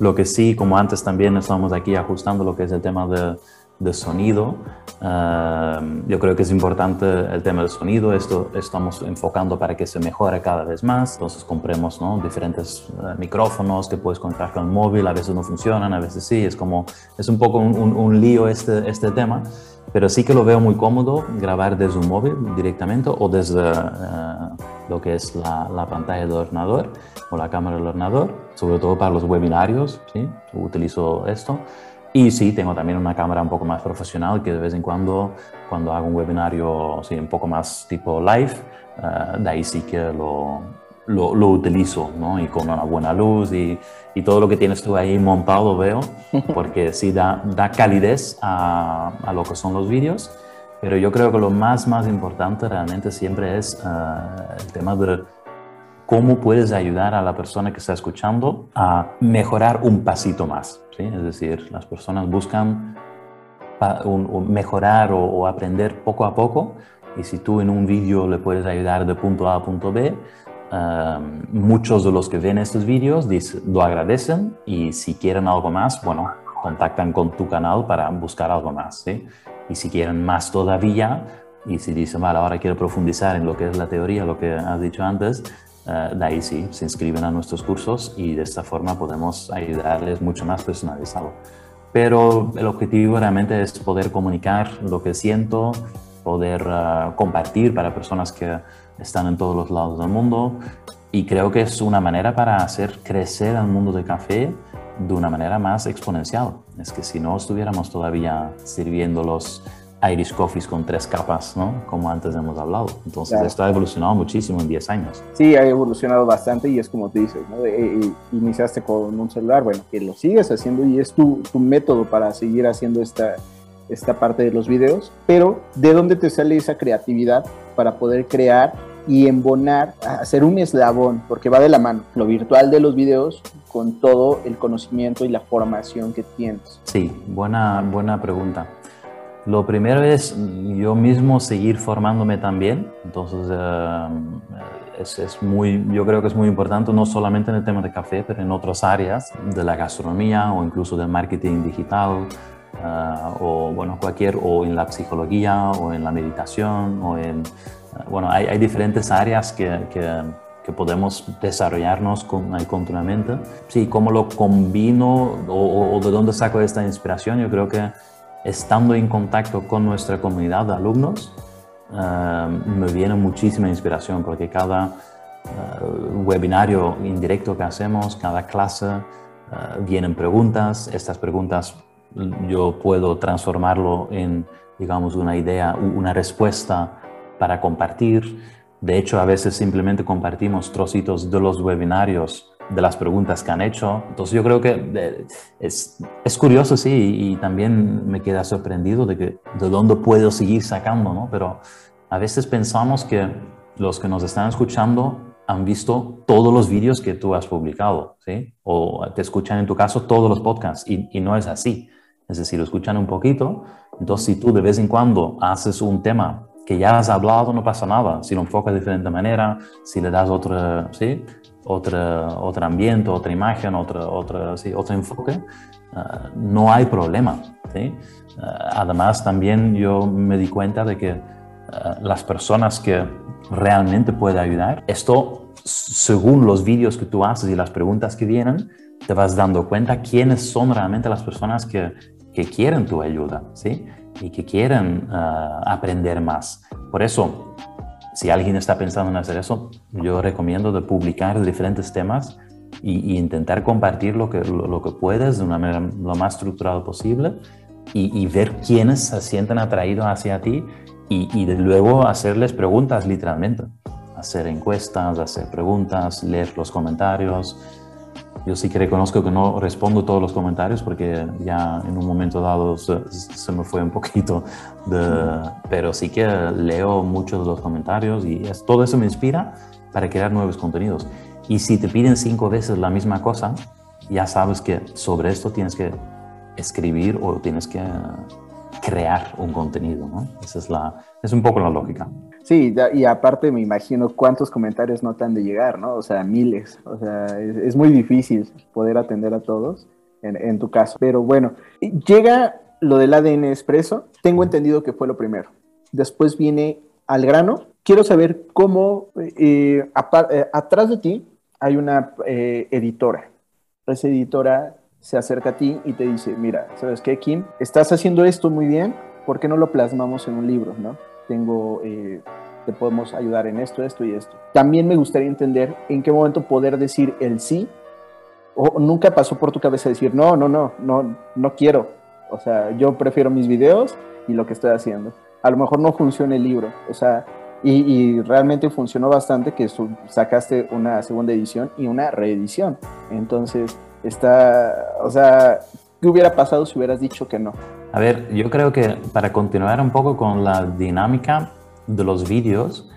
Lo que sí, como antes también estamos aquí ajustando lo que es el tema de, de sonido. Uh, yo creo que es importante el tema del sonido. Esto estamos enfocando para que se mejore cada vez más. Entonces compremos ¿no? diferentes uh, micrófonos que puedes conectar con el móvil. A veces no funcionan, a veces sí. Es como es un poco un, un, un lío este, este tema. Pero sí que lo veo muy cómodo grabar desde un móvil directamente o desde uh, lo que es la, la, pantalla del ordenador o la cámara del ordenador, sobre todo para los webinarios, ¿sí? Utilizo esto. Y sí, tengo también una cámara un poco más profesional que de vez en cuando, cuando hago un webinario sí, un poco más tipo live, uh, de ahí sí que lo, lo, lo, utilizo, ¿no? Y con una buena luz y, y, todo lo que tienes tú ahí montado veo, porque sí da, da calidez a, a, lo que son los vídeos, pero yo creo que lo más, más importante realmente siempre es uh, el tema de cómo puedes ayudar a la persona que está escuchando a mejorar un pasito más, ¿sí? Es decir, las personas buscan un, un mejorar o, o aprender poco a poco, y si tú en un vídeo le puedes ayudar de punto A a punto B, Um, muchos de los que ven estos vídeos lo agradecen y si quieren algo más, bueno, contactan con tu canal para buscar algo más. ¿sí? Y si quieren más todavía, y si dicen, vale, ahora quiero profundizar en lo que es la teoría, lo que has dicho antes, uh, de ahí sí, se inscriben a nuestros cursos y de esta forma podemos ayudarles mucho más personalizado. Pero el objetivo realmente es poder comunicar lo que siento, poder uh, compartir para personas que están en todos los lados del mundo y creo que es una manera para hacer crecer el mundo del café de una manera más exponencial. Es que si no estuviéramos todavía sirviendo los Irish Coffees con tres capas, ¿no? Como antes hemos hablado. Entonces claro. esto ha evolucionado muchísimo en 10 años. Sí, ha evolucionado bastante y es como tú dices, ¿no? Eh, eh, iniciaste con un celular, bueno, que lo sigues haciendo y es tu, tu método para seguir haciendo esta, esta parte de los videos, pero ¿de dónde te sale esa creatividad para poder crear y embonar, hacer un eslabón, porque va de la mano, lo virtual de los videos con todo el conocimiento y la formación que tienes? Sí, buena, buena pregunta. Lo primero es yo mismo seguir formándome también, entonces uh, es, es, muy, yo creo que es muy importante no solamente en el tema de café, pero en otras áreas de la gastronomía o incluso del marketing digital, Uh, o bueno, cualquier, o en la psicología, o en la meditación, o en, uh, bueno, hay, hay, diferentes áreas que, que, que podemos desarrollarnos con, continuamente. Sí, cómo lo combino o, o, de dónde saco esta inspiración, yo creo que estando en contacto con nuestra comunidad de alumnos, uh, me viene muchísima inspiración porque cada webinario indirecto que hacemos, cada clase, vienen preguntas, estas preguntas yo puedo transformarlo en, digamos, una idea, una respuesta para compartir. De hecho, a veces simplemente compartimos trocitos de los webinarios, de las preguntas que han hecho. Entonces yo creo que es, es curioso, sí, y también me queda sorprendido de, que, de dónde puedo seguir sacando, ¿no? Pero a veces pensamos que los que nos están escuchando han visto todos los vídeos que tú has publicado, ¿sí? O te escuchan en tu caso todos los podcasts, y, y no es así. Es decir, lo escuchan un poquito. Entonces, si tú de vez en cuando haces un tema que ya has hablado, no pasa nada. Si lo enfocas de diferente manera, si le das otro, ¿sí? Otro, otro ambiente, otra imagen, otro, otro, ¿sí? otro enfoque, uh, no hay problema. Uh, además, también yo me di cuenta de que uh, las personas que realmente pueden ayudar, esto según los vídeos que tú haces y las preguntas que vienen, te vas dando cuenta quiénes son realmente las personas que, que quieren tu ayuda, ¿sí? Y que quieren aprender más. Por eso, si alguien está pensando en hacer eso, yo recomiendo de publicar diferentes temas y, y intentar compartir lo que, lo, que puedes de una manera lo más estructurada posible y, ver quiénes se sienten atraídos hacia ti y, y luego hacerles preguntas literalmente. Hacer encuestas, hacer preguntas, leer los comentarios, yo sí que reconozco que no respondo todos los comentarios porque ya en un momento dado se, se me fue un poquito de... Pero sí que leo muchos de los comentarios y es, todo eso me inspira para crear nuevos contenidos. Y si te piden cinco veces la misma cosa, ya sabes que sobre esto tienes que escribir o tienes que crear un contenido, ¿no? Esa es, la, es un poco la lógica. Sí, y aparte me imagino cuántos comentarios no te han de llegar, ¿no? O sea, miles. O sea, es, es muy difícil poder atender a todos en, en, tu caso. Pero bueno, llega lo del ADN expreso. Tengo entendido que fue lo primero. Después viene al grano. Quiero saber cómo eh, eh, atrás de ti hay una eh, editora. Esa editora se acerca a ti y te dice, mira, ¿sabes qué, Kim? Estás haciendo esto muy bien, ¿por qué no lo plasmamos en un libro, no? Tengo, eh, te podemos ayudar en esto, esto y esto. También me gustaría entender en qué momento poder decir el sí, o nunca pasó por tu cabeza decir, no, no, no, no, no quiero. O sea, yo prefiero mis videos y lo que estoy haciendo. A lo mejor no funciona el libro, o sea, y, y, realmente funcionó bastante que sacaste una segunda edición y una reedición. Entonces, está, o sea, ¿qué hubiera pasado si hubieras dicho que no? A ver, yo creo que para continuar un poco con la dinámica de los vídeos,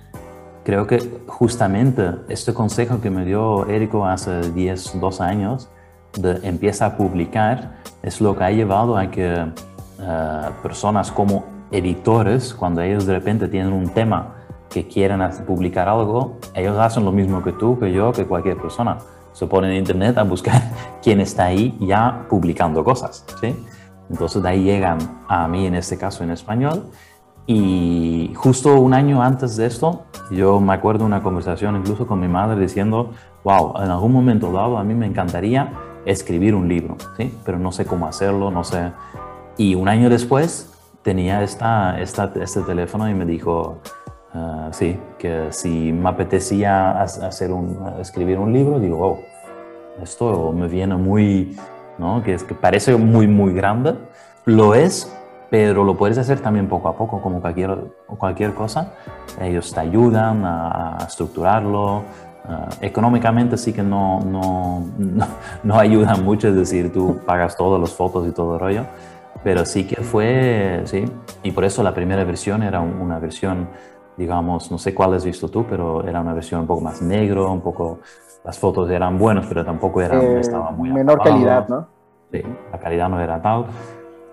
creo que justamente este consejo que me dio Érico hace 10, 12 años, de empieza a publicar, es lo que ha llevado a que uh, personas como editores, cuando ellos de repente tienen un tema que quieren publicar algo, ellos hacen lo mismo que tú, que yo, que cualquier persona. Se ponen en internet a buscar quién está ahí ya publicando cosas, ¿sí? Entonces de ahí llegan a mí, en este caso en español. Y justo un año antes de esto, yo me acuerdo una conversación incluso con mi madre diciendo, wow, en algún momento dado a mí me encantaría escribir un libro, ¿sí? pero no sé cómo hacerlo, no sé. Y un año después tenía esta, este teléfono y me dijo, uh, sí, que si me apetecía hacer un, escribir un libro, digo, wow, esto me viene muy, ¿no? Que, es, que parece muy, muy grande. Lo es, pero lo puedes hacer también poco a poco, como cualquier, cualquier cosa. Ellos te ayudan a, a estructurarlo. Uh, económicamente sí que no, no, no, no, ayudan mucho, es decir, tú pagas todas las fotos y todo el rollo, pero sí que fue, sí, y por eso la primera versión era una versión, digamos, no sé cuál has visto tú, pero era una versión un poco más negro, un poco las fotos eran buenas, pero tampoco eran, eh, estaba muy menor calidad, ¿no? Sí, la calidad no era tal.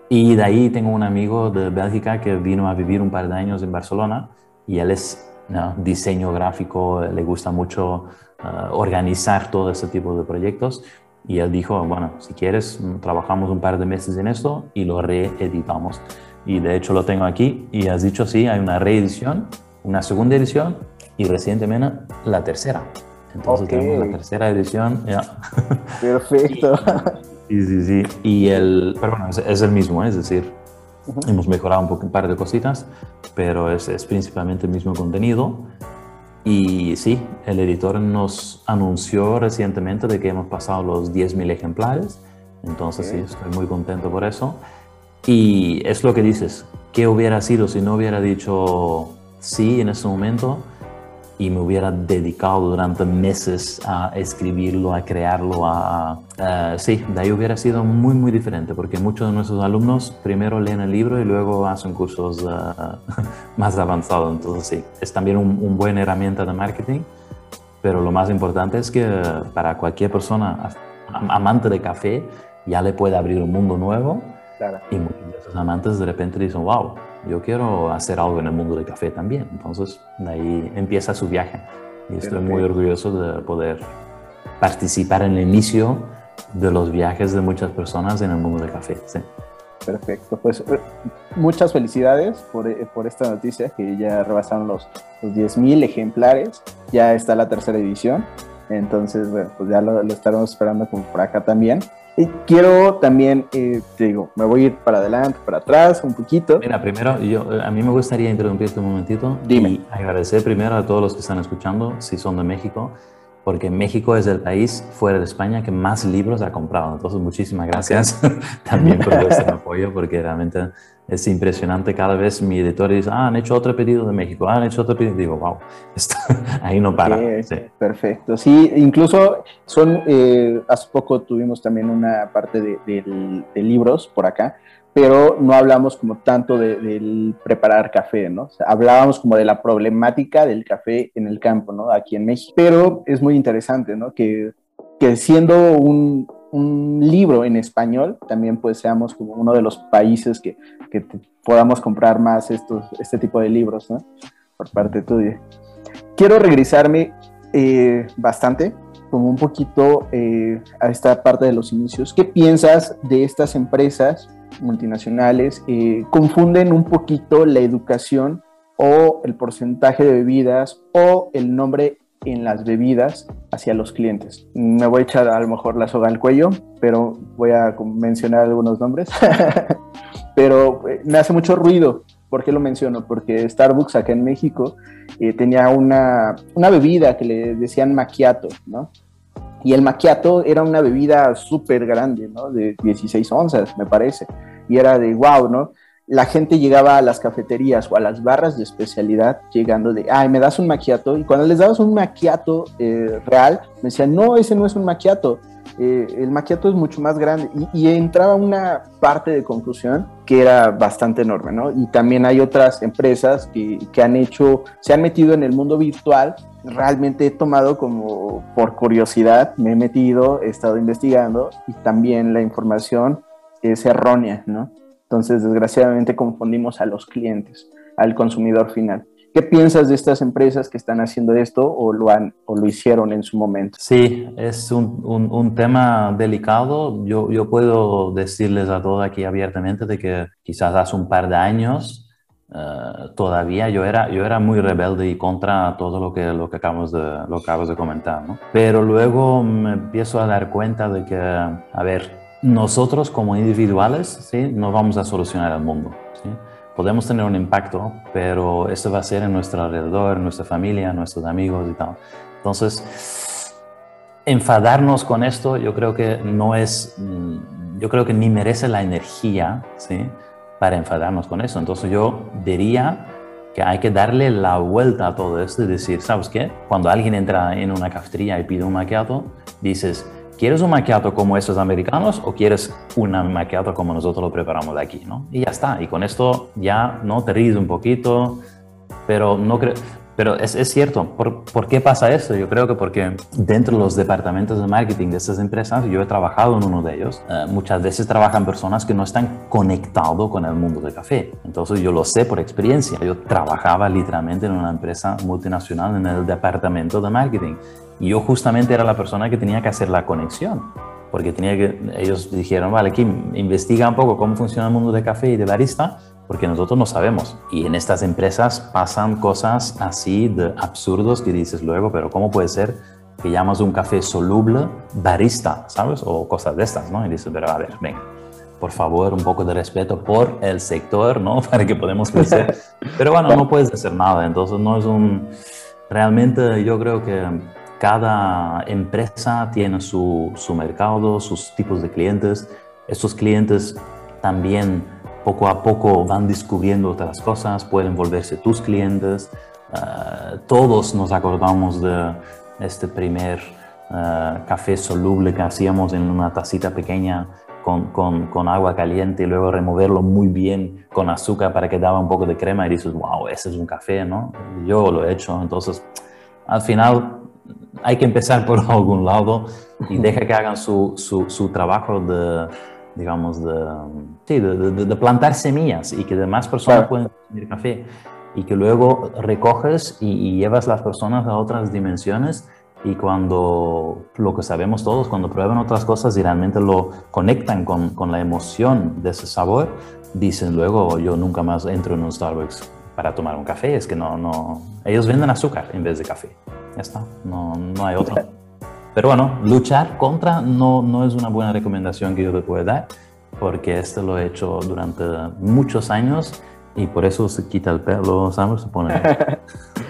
Y de ahí tengo un amigo de Bélgica que vino a vivir un par de años en Barcelona y él es ¿no? diseño gráfico, le gusta mucho uh, organizar todo ese tipo de proyectos. Y él dijo, bueno, si quieres, trabajamos un par de meses en esto y lo reeditamos. Y de hecho lo tengo aquí y has dicho, sí, hay una reedición, una segunda edición y recientemente la tercera. Entonces okay. tenemos la tercera edición. ya. Perfecto. sí, sí, sí. Y el, pero bueno, es, es el mismo, ¿eh? es decir, uh -huh. hemos mejorado un, poco, un par de cositas, pero es, es, principalmente el mismo contenido. Y sí, el editor nos anunció recientemente de que hemos pasado los 10.000 ejemplares. Entonces okay. sí, estoy muy contento por eso. Y es lo que dices, ¿qué hubiera sido si no hubiera dicho sí en ese momento? Y me hubiera dedicado durante meses a escribirlo, a crearlo, a, sí, de ahí hubiera sido muy, muy diferente, porque muchos de nuestros alumnos primero leen el libro y luego hacen cursos uh, más avanzados. Entonces, sí, es también una un buen herramienta de marketing, pero lo más importante es que para cualquier persona amante de café ya le puede abrir un mundo nuevo claro. y muchos de esos amantes de repente dicen, wow, yo quiero hacer algo en el mundo del café también. Entonces, de ahí empieza su viaje. Y estoy muy orgulloso de poder participar en el inicio de los viajes de muchas personas en el mundo del café. Sí. Perfecto, pues eh, muchas felicidades por, eh, por, esta noticia que ya rebasaron los, los 10.000 ejemplares, ya está la tercera edición, entonces bueno, pues ya lo, lo estaremos esperando por acá también. Y quiero también, eh, te digo, me voy a ir para adelante, para atrás, un poquito. Mira, primero, yo, a mí me gustaría interrumpirte un momentito Dime. y agradecer primero a todos los que están escuchando, si son de México, porque México es el país fuera de España que más libros ha comprado. Entonces, muchísimas gracias también por ese apoyo, porque realmente es impresionante. Cada vez mi editor dice, ah, han hecho otro pedido de México, ah, han hecho otro pedido. Digo, wow, ahí no para. Sí, sí. Perfecto. Sí, incluso son, eh, hace poco tuvimos también una parte de, de, de libros por acá pero no hablamos como tanto del de preparar café, ¿no? O sea, hablábamos como de la problemática del café en el campo, ¿no? Aquí en México. Pero es muy interesante, ¿no? Que, que siendo un, un, libro en español, también pues seamos como uno de los países que, que podamos comprar más estos, este tipo de libros, ¿no? Por parte tuya. Quiero regresarme eh, bastante como un poquito eh, a esta parte de los inicios. ¿Qué piensas de estas empresas multinacionales eh, confunden un poquito la educación o el porcentaje de bebidas o el nombre en las bebidas hacia los clientes. Me voy a echar a lo mejor la soga al cuello, pero voy a mencionar algunos nombres. pero eh, me hace mucho ruido. ¿Por qué lo menciono? Porque Starbucks acá en México eh, tenía una, una bebida que le decían macchiato, ¿no? Y el macchiato era una bebida súper grande, ¿no? De 16 onzas, me parece. Y era de wow, ¿no? La gente llegaba a las cafeterías o a las barras de especialidad llegando de, ay, me das un macchiato. Y cuando les dabas un macchiato eh, real, me decían, no, ese no es un macchiato. Eh, el macchiato es mucho más grande. Y, y, entraba una parte de confusión que era bastante enorme, ¿no? Y también hay otras empresas que, que han hecho, se han metido en el mundo virtual realmente he tomado como por curiosidad, me he metido, he estado investigando y también la información es errónea, ¿no? Entonces, desgraciadamente confundimos a los clientes, al consumidor final. ¿Qué piensas de estas empresas que están haciendo esto o lo, han, o lo hicieron en su momento? Sí, es un, un, un tema delicado. Yo, yo puedo decirles a todos aquí abiertamente de que quizás hace un par de años Uh, todavía yo era, yo era muy rebelde y contra todo lo que, lo que, acabamos, de, lo que acabamos de comentar, ¿no? Pero luego me empiezo a dar cuenta de que, a ver, nosotros como individuales, ¿sí? No vamos a solucionar el mundo, ¿sí? Podemos tener un impacto, pero eso va a ser en nuestro alrededor, en nuestra familia, en nuestros amigos y tal. Entonces, enfadarnos con esto yo creo que no es, mm, yo creo que ni merece la energía, ¿sí? para enfadarnos con eso. Entonces yo diría que hay que darle la vuelta a todo esto y decir, ¿sabes qué? Cuando alguien entra en una cafetería y pide un macchiato, dices, ¿quieres un macchiato como esos americanos o quieres un macchiato como nosotros lo preparamos de aquí? ¿no? Y ya está. Y con esto ya no te ríes un poquito, pero no creo... Pero es, es cierto, ¿Por, ¿por, qué pasa eso? Yo creo que porque dentro de los departamentos de marketing de estas empresas, yo he trabajado en uno de ellos, eh, muchas veces trabajan personas que no están conectados con el mundo del café. Entonces yo lo sé por experiencia. Yo trabajaba literalmente en una empresa multinacional en el departamento de marketing y yo justamente era la persona que tenía que hacer la conexión. Porque tenía que, ellos dijeron, vale, Kim, investiga un poco cómo funciona el mundo del café y de barista porque nosotros no sabemos. Y en estas empresas pasan cosas así de absurdos que dices luego, pero ¿cómo puede ser que llamas un café soluble barista, ¿sabes? O cosas de estas, ¿no? Y dices, pero a ver, venga, por favor, un poco de respeto por el sector, ¿no? Para que podamos crecer. Pero bueno, no puedes hacer nada, entonces no es un... Realmente yo creo que cada empresa tiene su, su mercado, sus tipos de clientes. Estos clientes también poco a poco van descubriendo otras cosas, pueden volverse tus clientes. Uh, todos nos acordamos de este primer uh, café soluble que hacíamos en una tacita pequeña con, con, con, agua caliente y luego removerlo muy bien con azúcar para que daba un poco de crema y dices, wow, ese es un café, ¿no? Yo lo he hecho, entonces al final hay que empezar por algún lado y deja que hagan su, su, su trabajo de digamos, de, sí, de, plantar semillas y que demás personas pueden consumir café y que luego recoges y, llevas las personas a otras dimensiones y cuando lo que sabemos todos, cuando prueban otras cosas y realmente lo conectan con, con, la emoción de ese sabor, dicen luego yo nunca más entro en un Starbucks para tomar un café, es que no, no, ellos venden azúcar en vez de café, ya está, no, no hay otro. Pero bueno, luchar contra no, no es una buena recomendación que yo te pueda dar, porque esto lo he hecho durante muchos años y por eso se quita el pelo, ¿sabes? Se pone...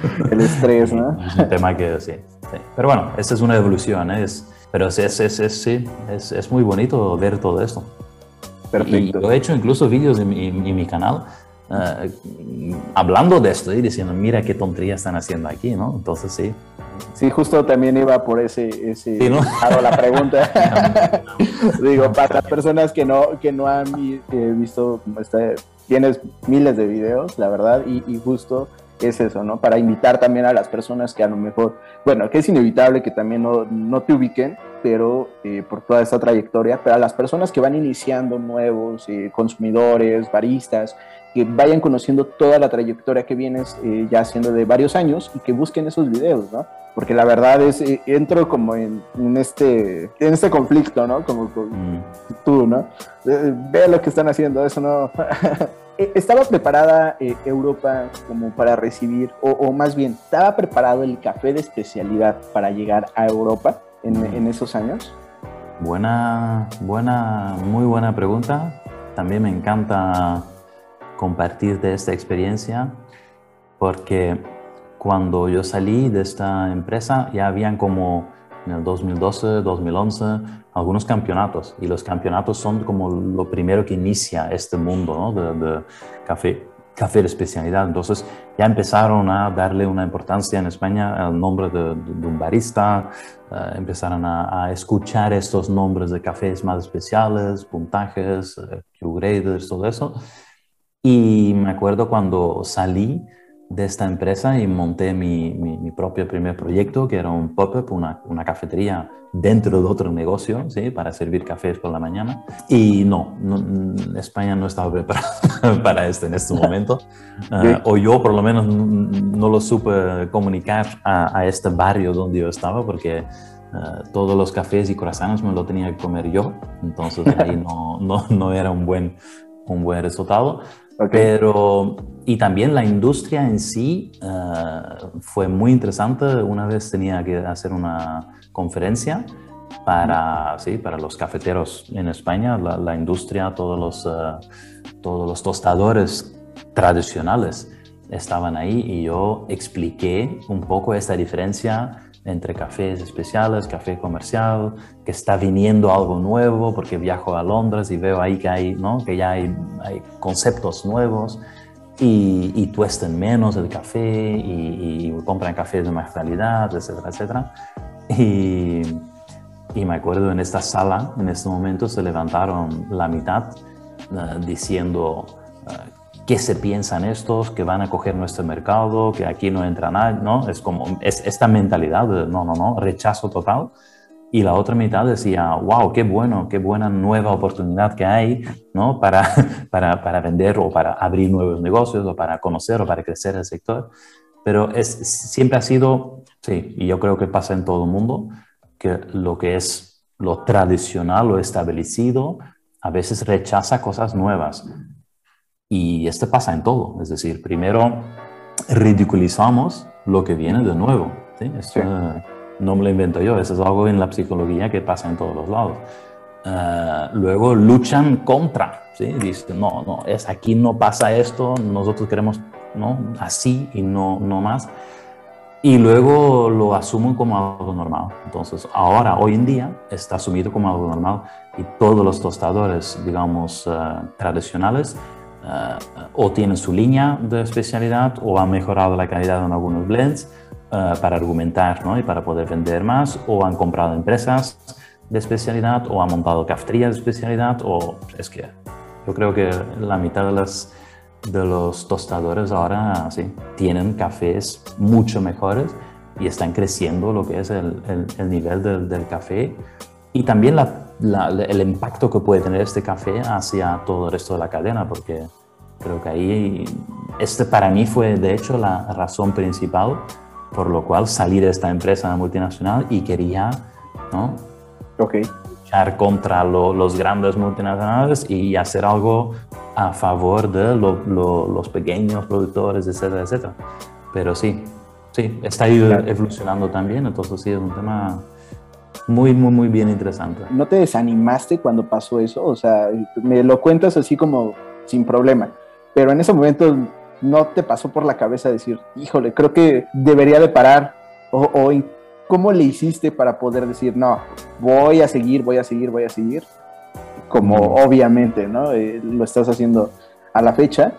el estrés, ¿no? Es un tema que sí, sí. Pero bueno, esta es una evolución, ¿eh? es, pero es, es, es, sí, es, es muy bonito ver todo esto. Perfecto. Y yo he hecho incluso vídeos en mi, en mi canal uh, hablando de esto y diciendo, mira qué tontería están haciendo aquí, ¿no? Entonces sí, Sí, justo también iba por ese, ese la pregunta. Digo, para las personas que no, que no han eh, visto, este, tienes miles de videos, la verdad, y, y, justo es eso, ¿no? Para invitar también a las personas que a lo mejor, bueno, que es inevitable que también no, no te ubiquen, pero eh, por toda esta trayectoria, pero a las personas que van iniciando nuevos, eh, consumidores, baristas, que vayan conociendo toda la trayectoria que vienes eh, ya haciendo de varios años y que busquen esos videos, ¿no? Porque la verdad es, eh, entro como en, este, en este conflicto, ¿no? Como, mm. tú, ¿no? Eh, ve lo que están haciendo, eso no... ¿Estaba preparada Europa como para recibir, o, más bien, ¿estaba preparado el café de especialidad para llegar a Europa en, mm. en esos años? Buena, buena, muy buena pregunta. También me encanta compartir de esta experiencia porque cuando yo salí de esta empresa ya habían como en el 2012, 2011 algunos campeonatos y los campeonatos son como lo primero que inicia este mundo de, café, café de especialidad. Entonces ya empezaron a darle una importancia en España al nombre de, un barista, eh, empezaron a, escuchar estos nombres de cafés más especiales, puntajes, uh, Q-graders, todo eso. Y me acuerdo cuando salí de esta empresa y monté mi, mi, propio primer proyecto, que era un pop-up, una, una, cafetería dentro de otro negocio, ¿sí? para servir cafés por la mañana. Y no, España no estaba preparada para esto en este momento. Ah, o yo por lo menos no, lo supe comunicar a, a, este barrio donde yo estaba, porque ah, todos los cafés y croissants me lo tenía que comer yo. Entonces ahí no, no, no era un buen, un buen resultado. Pero, y también la industria en sí eh, fue muy interesante. Una vez tenía que hacer una conferencia para, sí, para los cafeteros en España, la, industria, todos los, eh, todos los tostadores tradicionales estaban ahí y yo expliqué un poco esta diferencia entre cafés especiales, café comercial, que está viniendo algo nuevo porque viajo a Londres y veo ahí que, hay, ¿no? que ya hay, hay conceptos nuevos y, y, tuesten menos el café y, y, compran cafés de más calidad, etcétera, etcétera. Y, y, me acuerdo en esta sala, en este momento se levantaron la mitad uh, diciendo... Uh, qué se piensan estos, que van a coger nuestro mercado, que aquí no entra nadie, ¿no? Es como es esta mentalidad de no, no, no, rechazo total. Y la otra mitad decía, wow, qué bueno, qué buena nueva oportunidad que hay, ¿no? Para, para, para vender o para abrir nuevos negocios o para conocer o para crecer el sector. Pero es, siempre ha sido, sí, y yo creo que pasa en todo el mundo, que lo que es lo tradicional, lo establecido, a veces rechaza cosas nuevas. Y esto pasa en todo, es decir, primero ridiculizamos lo que viene de nuevo. ¿sí? Esto no me lo invento yo, eso es algo en la psicología que pasa en todos los lados. Uh, luego luchan contra, ¿sí? dicen, no, no, es aquí no pasa esto, nosotros queremos ¿no? así y no, no más. Y luego lo asumen como algo normal. Entonces, ahora, hoy en día, está asumido como algo normal y todos los tostadores, digamos, uh, tradicionales eh, o tienen su línea de especialidad o han mejorado la calidad en algunos blends uh, para argumentar ¿no? y para poder vender más o han comprado empresas de especialidad o han montado cafeterías de especialidad o es que yo creo que la mitad de, las, de los tostadores ahora sí, tienen cafés mucho mejores y están creciendo lo que es el, el, el nivel del, del café y también el impacto que puede tener este café hacia todo el resto de la cadena, porque creo que ahí, este para mí fue de hecho la razón principal por lo cual salí de esta empresa multinacional y quería, ¿no? Okay. Luchar contra los grandes multinacionales y hacer algo a favor de los pequeños productores, etcétera, etcétera. Pero sí, sí, está evolucionando también, entonces sí, es un tema muy, muy, muy bien interesante. ¿No te desanimaste cuando pasó eso? O sea, me lo cuentas así como sin problema, pero en ese momento no te pasó por la cabeza decir, híjole, creo que debería de parar? O, o cómo le hiciste para poder decir, no, voy a seguir, voy a seguir, voy a seguir? Como obviamente, ¿no? Eh, lo estás haciendo a la fecha,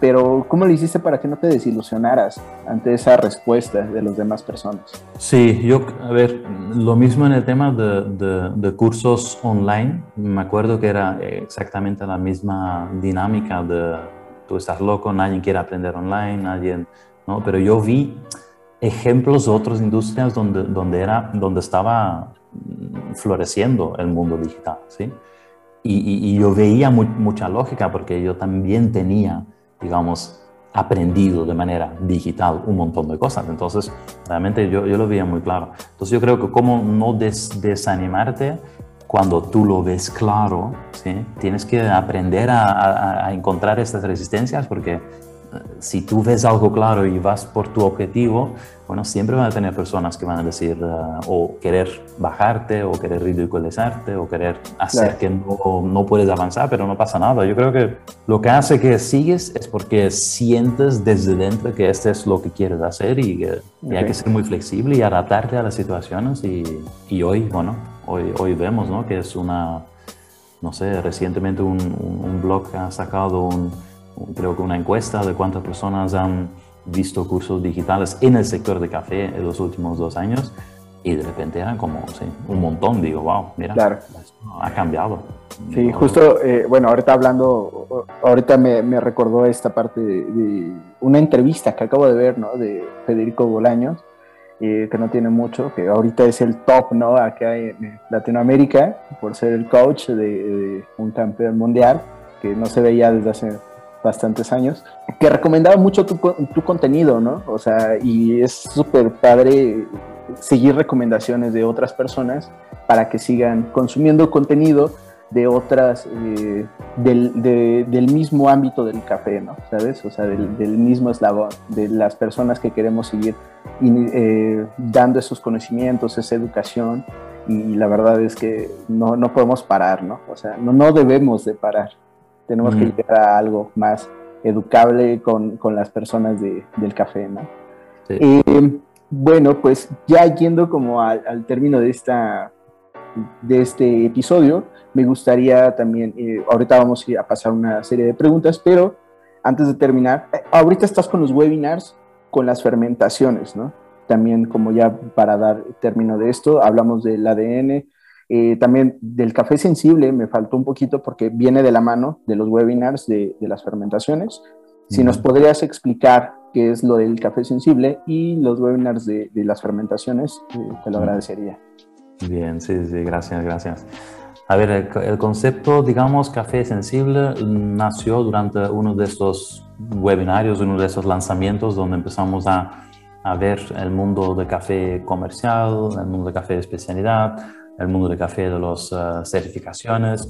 pero ¿cómo le hiciste para que no te desilusionaras ante esa respuesta de las demás personas? Sí, yo, a ver, lo mismo en el tema de, de, cursos online, me acuerdo que era exactamente la misma dinámica de tú estás loco, nadie quiere aprender online, nadie, ¿no? Pero yo vi ejemplos de otras industrias donde, donde, era, donde estaba floreciendo el mundo digital, ¿sí? Y, y, yo veía mucha lógica porque yo también tenía, digamos, aprendido de manera digital un montón de cosas. Entonces, realmente yo, yo lo veía muy claro. Entonces, yo creo que como no desanimarte cuando tú lo ves claro, ¿sí? tienes que aprender a, encontrar estas resistencias porque si tú ves algo claro y vas por tu objetivo, bueno, siempre van a tener personas que van a decir eh, o querer bajarte o querer ridiculizarte o querer hacer que no, no, puedes avanzar, pero no pasa nada. Yo creo que lo que hace que sigues es porque sientes desde dentro que este es lo que quieres hacer y, hay que ser muy flexible y adaptarte a las situaciones y, y hoy, bueno, hoy, hoy vemos, ¿no? Que es una, no sé, recientemente un, un, blog ha sacado un, creo que una encuesta de cuántas personas han visto cursos digitales en el sector de café en los últimos dos años y de repente eran como sí, un montón, digo, wow, mira, claro. ha cambiado. Sí, justo, eh, bueno, ahorita hablando, ahorita me, me recordó esta parte de, de, una entrevista que acabo de ver, ¿no? De Federico Bolaños, que no tiene mucho, que ahorita es el top, ¿no? Acá en Latinoamérica, por ser el coach de, un campeón mundial, que no se veía desde hace bastantes años, que recomendaba mucho tu, tu contenido, ¿no? O sea, y es súper padre seguir recomendaciones de otras personas para que sigan consumiendo contenido de otras, eh, del, del, mismo ámbito del café, ¿no? ¿Sabes? O sea, del, del mismo eslabón, de las personas que queremos seguir eh, dando esos conocimientos, esa educación, y la verdad es que no, no podemos parar, ¿no? O sea, no, no debemos de parar, tenemos que llegar a algo más educable con, con las personas de, del café, ¿no? Eh, bueno, pues ya yendo como al, al término de esta de este episodio, me gustaría también, eh, ahorita vamos a, pasar una serie de preguntas, pero antes de terminar, eh, ahorita estás con los webinars con las fermentaciones, ¿no? También como ya para dar término de esto, hablamos del ADN, eh, también del café sensible, me faltó un poquito porque viene de la mano de los webinars de, las fermentaciones. Si nos podrías explicar qué es lo del café sensible y los webinars de, de las fermentaciones, te lo agradecería. Bien, sí, sí, gracias, gracias. A ver, el, concepto, digamos, café sensible nació durante uno de estos webinarios, uno de esos lanzamientos donde empezamos a, a ver el mundo de café comercial, el mundo de café de especialidad, el mundo de café de las eh, certificaciones.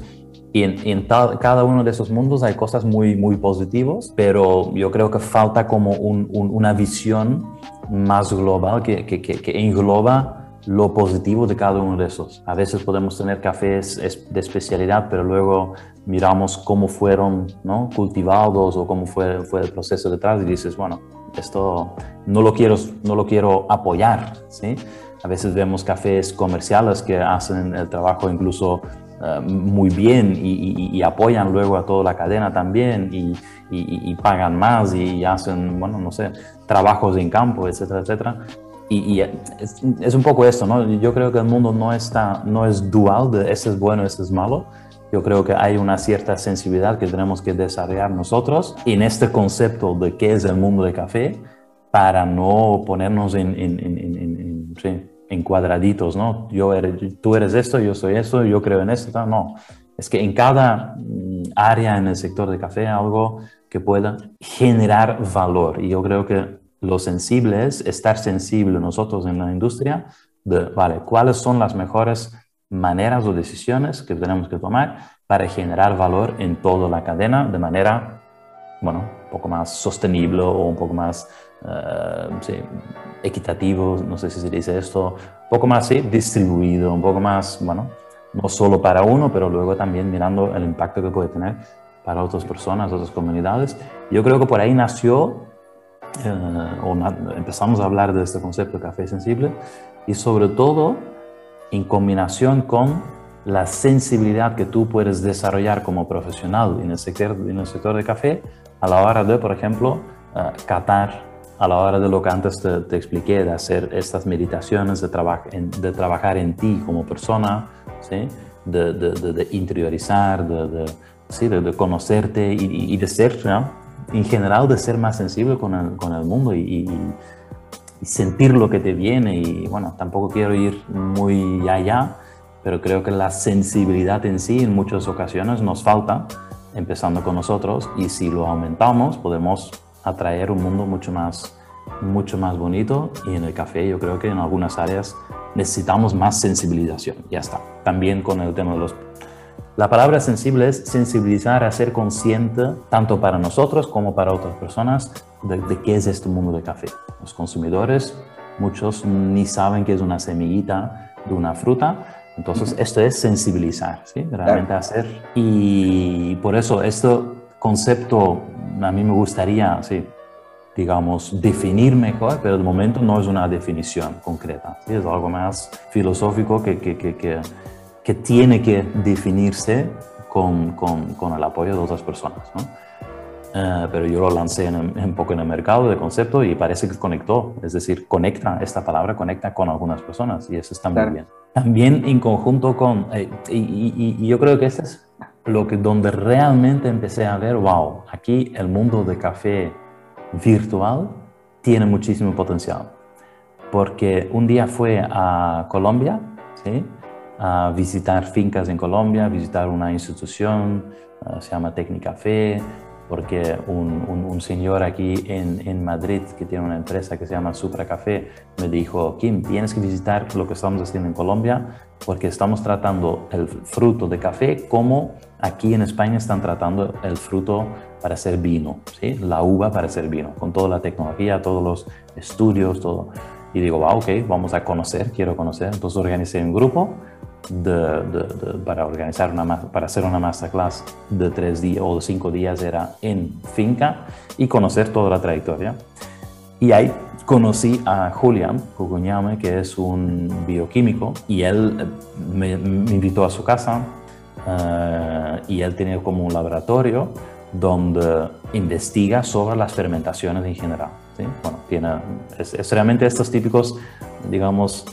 Y en, cada uno de esos mundos hay cosas muy, muy positivas, pero yo creo que falta como un, una visión más global que, que, que engloba lo positivo de cada uno de esos. A veces podemos tener cafés de especialidad, pero luego miramos cómo fueron ¿no? cultivados o cómo fue, fue el proceso detrás y dices, bueno, esto no lo quiero, no lo quiero apoyar. ¿sí? A veces vemos cafés comerciales que hacen el trabajo incluso eh, muy bien y, apoyan luego a toda la cadena también y, y, pagan más y hacen, bueno, no sé, trabajos en campo, etcétera, etcétera y, es, un poco esto, ¿no? Yo creo que el mundo no, está, no es dual de ese es bueno, ese es malo. Yo creo que hay una cierta sensibilidad que tenemos que desarrollar nosotros en este concepto de qué es el mundo de café para no ponernos en, en, en, en cuadraditos, ¿no? Yo eres, tú eres esto, yo soy esto, yo creo en esto, no. Es que en cada mm, área en el sector de café algo que pueda generar valor. Y yo creo que lo sensible es estar sensible nosotros en la industria de, vale, cuáles son las mejores maneras o decisiones que tenemos que tomar para generar valor en toda la cadena de manera, bueno, un poco más sostenible o un poco más uh, sí, equitativo, no sé si se dice esto, un poco más sí, distribuido, un poco más, bueno, no solo para uno, pero luego también mirando el impacto que puede tener para otras personas, otras comunidades. Yo creo que por ahí nació, eh, o empezamos a hablar de este concepto de café sensible y sobre todo en combinación con la sensibilidad que tú puedes desarrollar como profesional en el sector, en el sector de café a la hora de, por ejemplo, uh, catar, a la hora de lo que antes te, te expliqué, de hacer estas meditaciones, de, en, de, trabajar en ti como persona, ¿sí? de, de, de interiorizar, sí, de, conocerte y, y, de ser, ¿no? en general, de ser más sensible con el, con el mundo y, y, sentir lo que te viene. Y bueno, tampoco quiero ir muy allá, pero creo que la sensibilidad en sí en muchas ocasiones nos falta, empezando con nosotros, y si lo aumentamos podemos atraer un mundo mucho más, mucho más bonito y en el café yo creo que en algunas áreas necesitamos más sensibilización, ya está. También con el tema de los... La palabra sensible es sensibilizar a ser consciente, tanto para nosotros como para otras personas, de, de qué es este mundo de café. Los consumidores, muchos ni saben qué es una semillita de una fruta, entonces, esto es sensibilizar, ¿sí? Realmente hacer. Y por eso, este concepto a mí me gustaría, sí, digamos, definir mejor, pero de momento no es una definición concreta. ¿sí? Es algo más filosófico que, que, que, que, tiene que definirse con, con, con, el apoyo de otras personas. ¿no? Uh, pero yo lo lancé en, un poco en el mercado de concepto y parece que conectó, es decir, conecta, esta palabra conecta con algunas personas y eso está muy bien. También en conjunto con, eh, y, y, y, yo creo que este es lo que donde realmente empecé a ver, wow, aquí el mundo de café virtual tiene muchísimo potencial. Porque un día fue a Colombia, ¿sí? a visitar fincas en Colombia, visitar una institución, uh, se llama Tecnicafé, porque un, un, un señor aquí en, en, Madrid que tiene una empresa que se llama Supra Café me dijo, Kim, tienes que visitar lo que estamos haciendo en Colombia porque estamos tratando el fruto de café como aquí en España están tratando el fruto para hacer vino, ¿sí? la uva para hacer vino, con toda la tecnología, todos los estudios, todo. Y digo, wow, ok, vamos a conocer, quiero conocer. Entonces organicé un grupo para organizar una, para hacer una masterclass de tres días o cinco días era en finca y conocer toda la trayectoria. Y ahí conocí a Julián Cucuñame, que es un bioquímico, y él me, me invitó a su casa uh, y él tiene como un laboratorio donde investiga sobre las fermentaciones en general. Bueno, tiene, es, realmente estos típicos, digamos,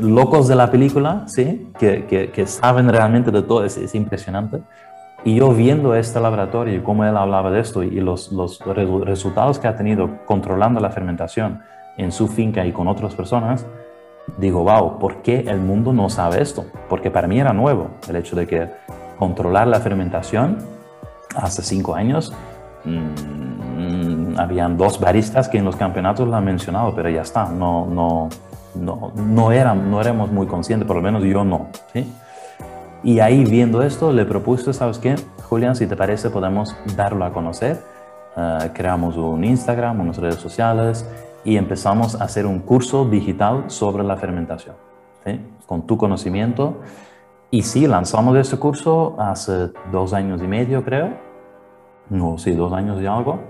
locos de la película, ¿sí? Que, saben realmente de todo, es, es, impresionante. Y yo viendo este laboratorio y cómo él hablaba de esto y los, los resultados que ha tenido controlando la fermentación en su finca y con otras personas, digo, wow, ¿por qué el mundo no sabe esto? Porque para mí era nuevo el hecho de que controlar la fermentación hace cinco años mmm, habían dos baristas que en los campeonatos lo han mencionado, pero ya está, no, no, no, no, eran, no éramos muy conscientes, por lo menos yo no. Y ahí viendo esto, le propuse, ¿sabes qué? Julián, si te parece, podemos darlo a conocer. Uh, creamos un Instagram, unas redes sociales y empezamos a hacer un curso digital sobre la fermentación, con tu conocimiento. Y sí, lanzamos este curso hace dos años y medio, creo. No, sí, dos años y algo.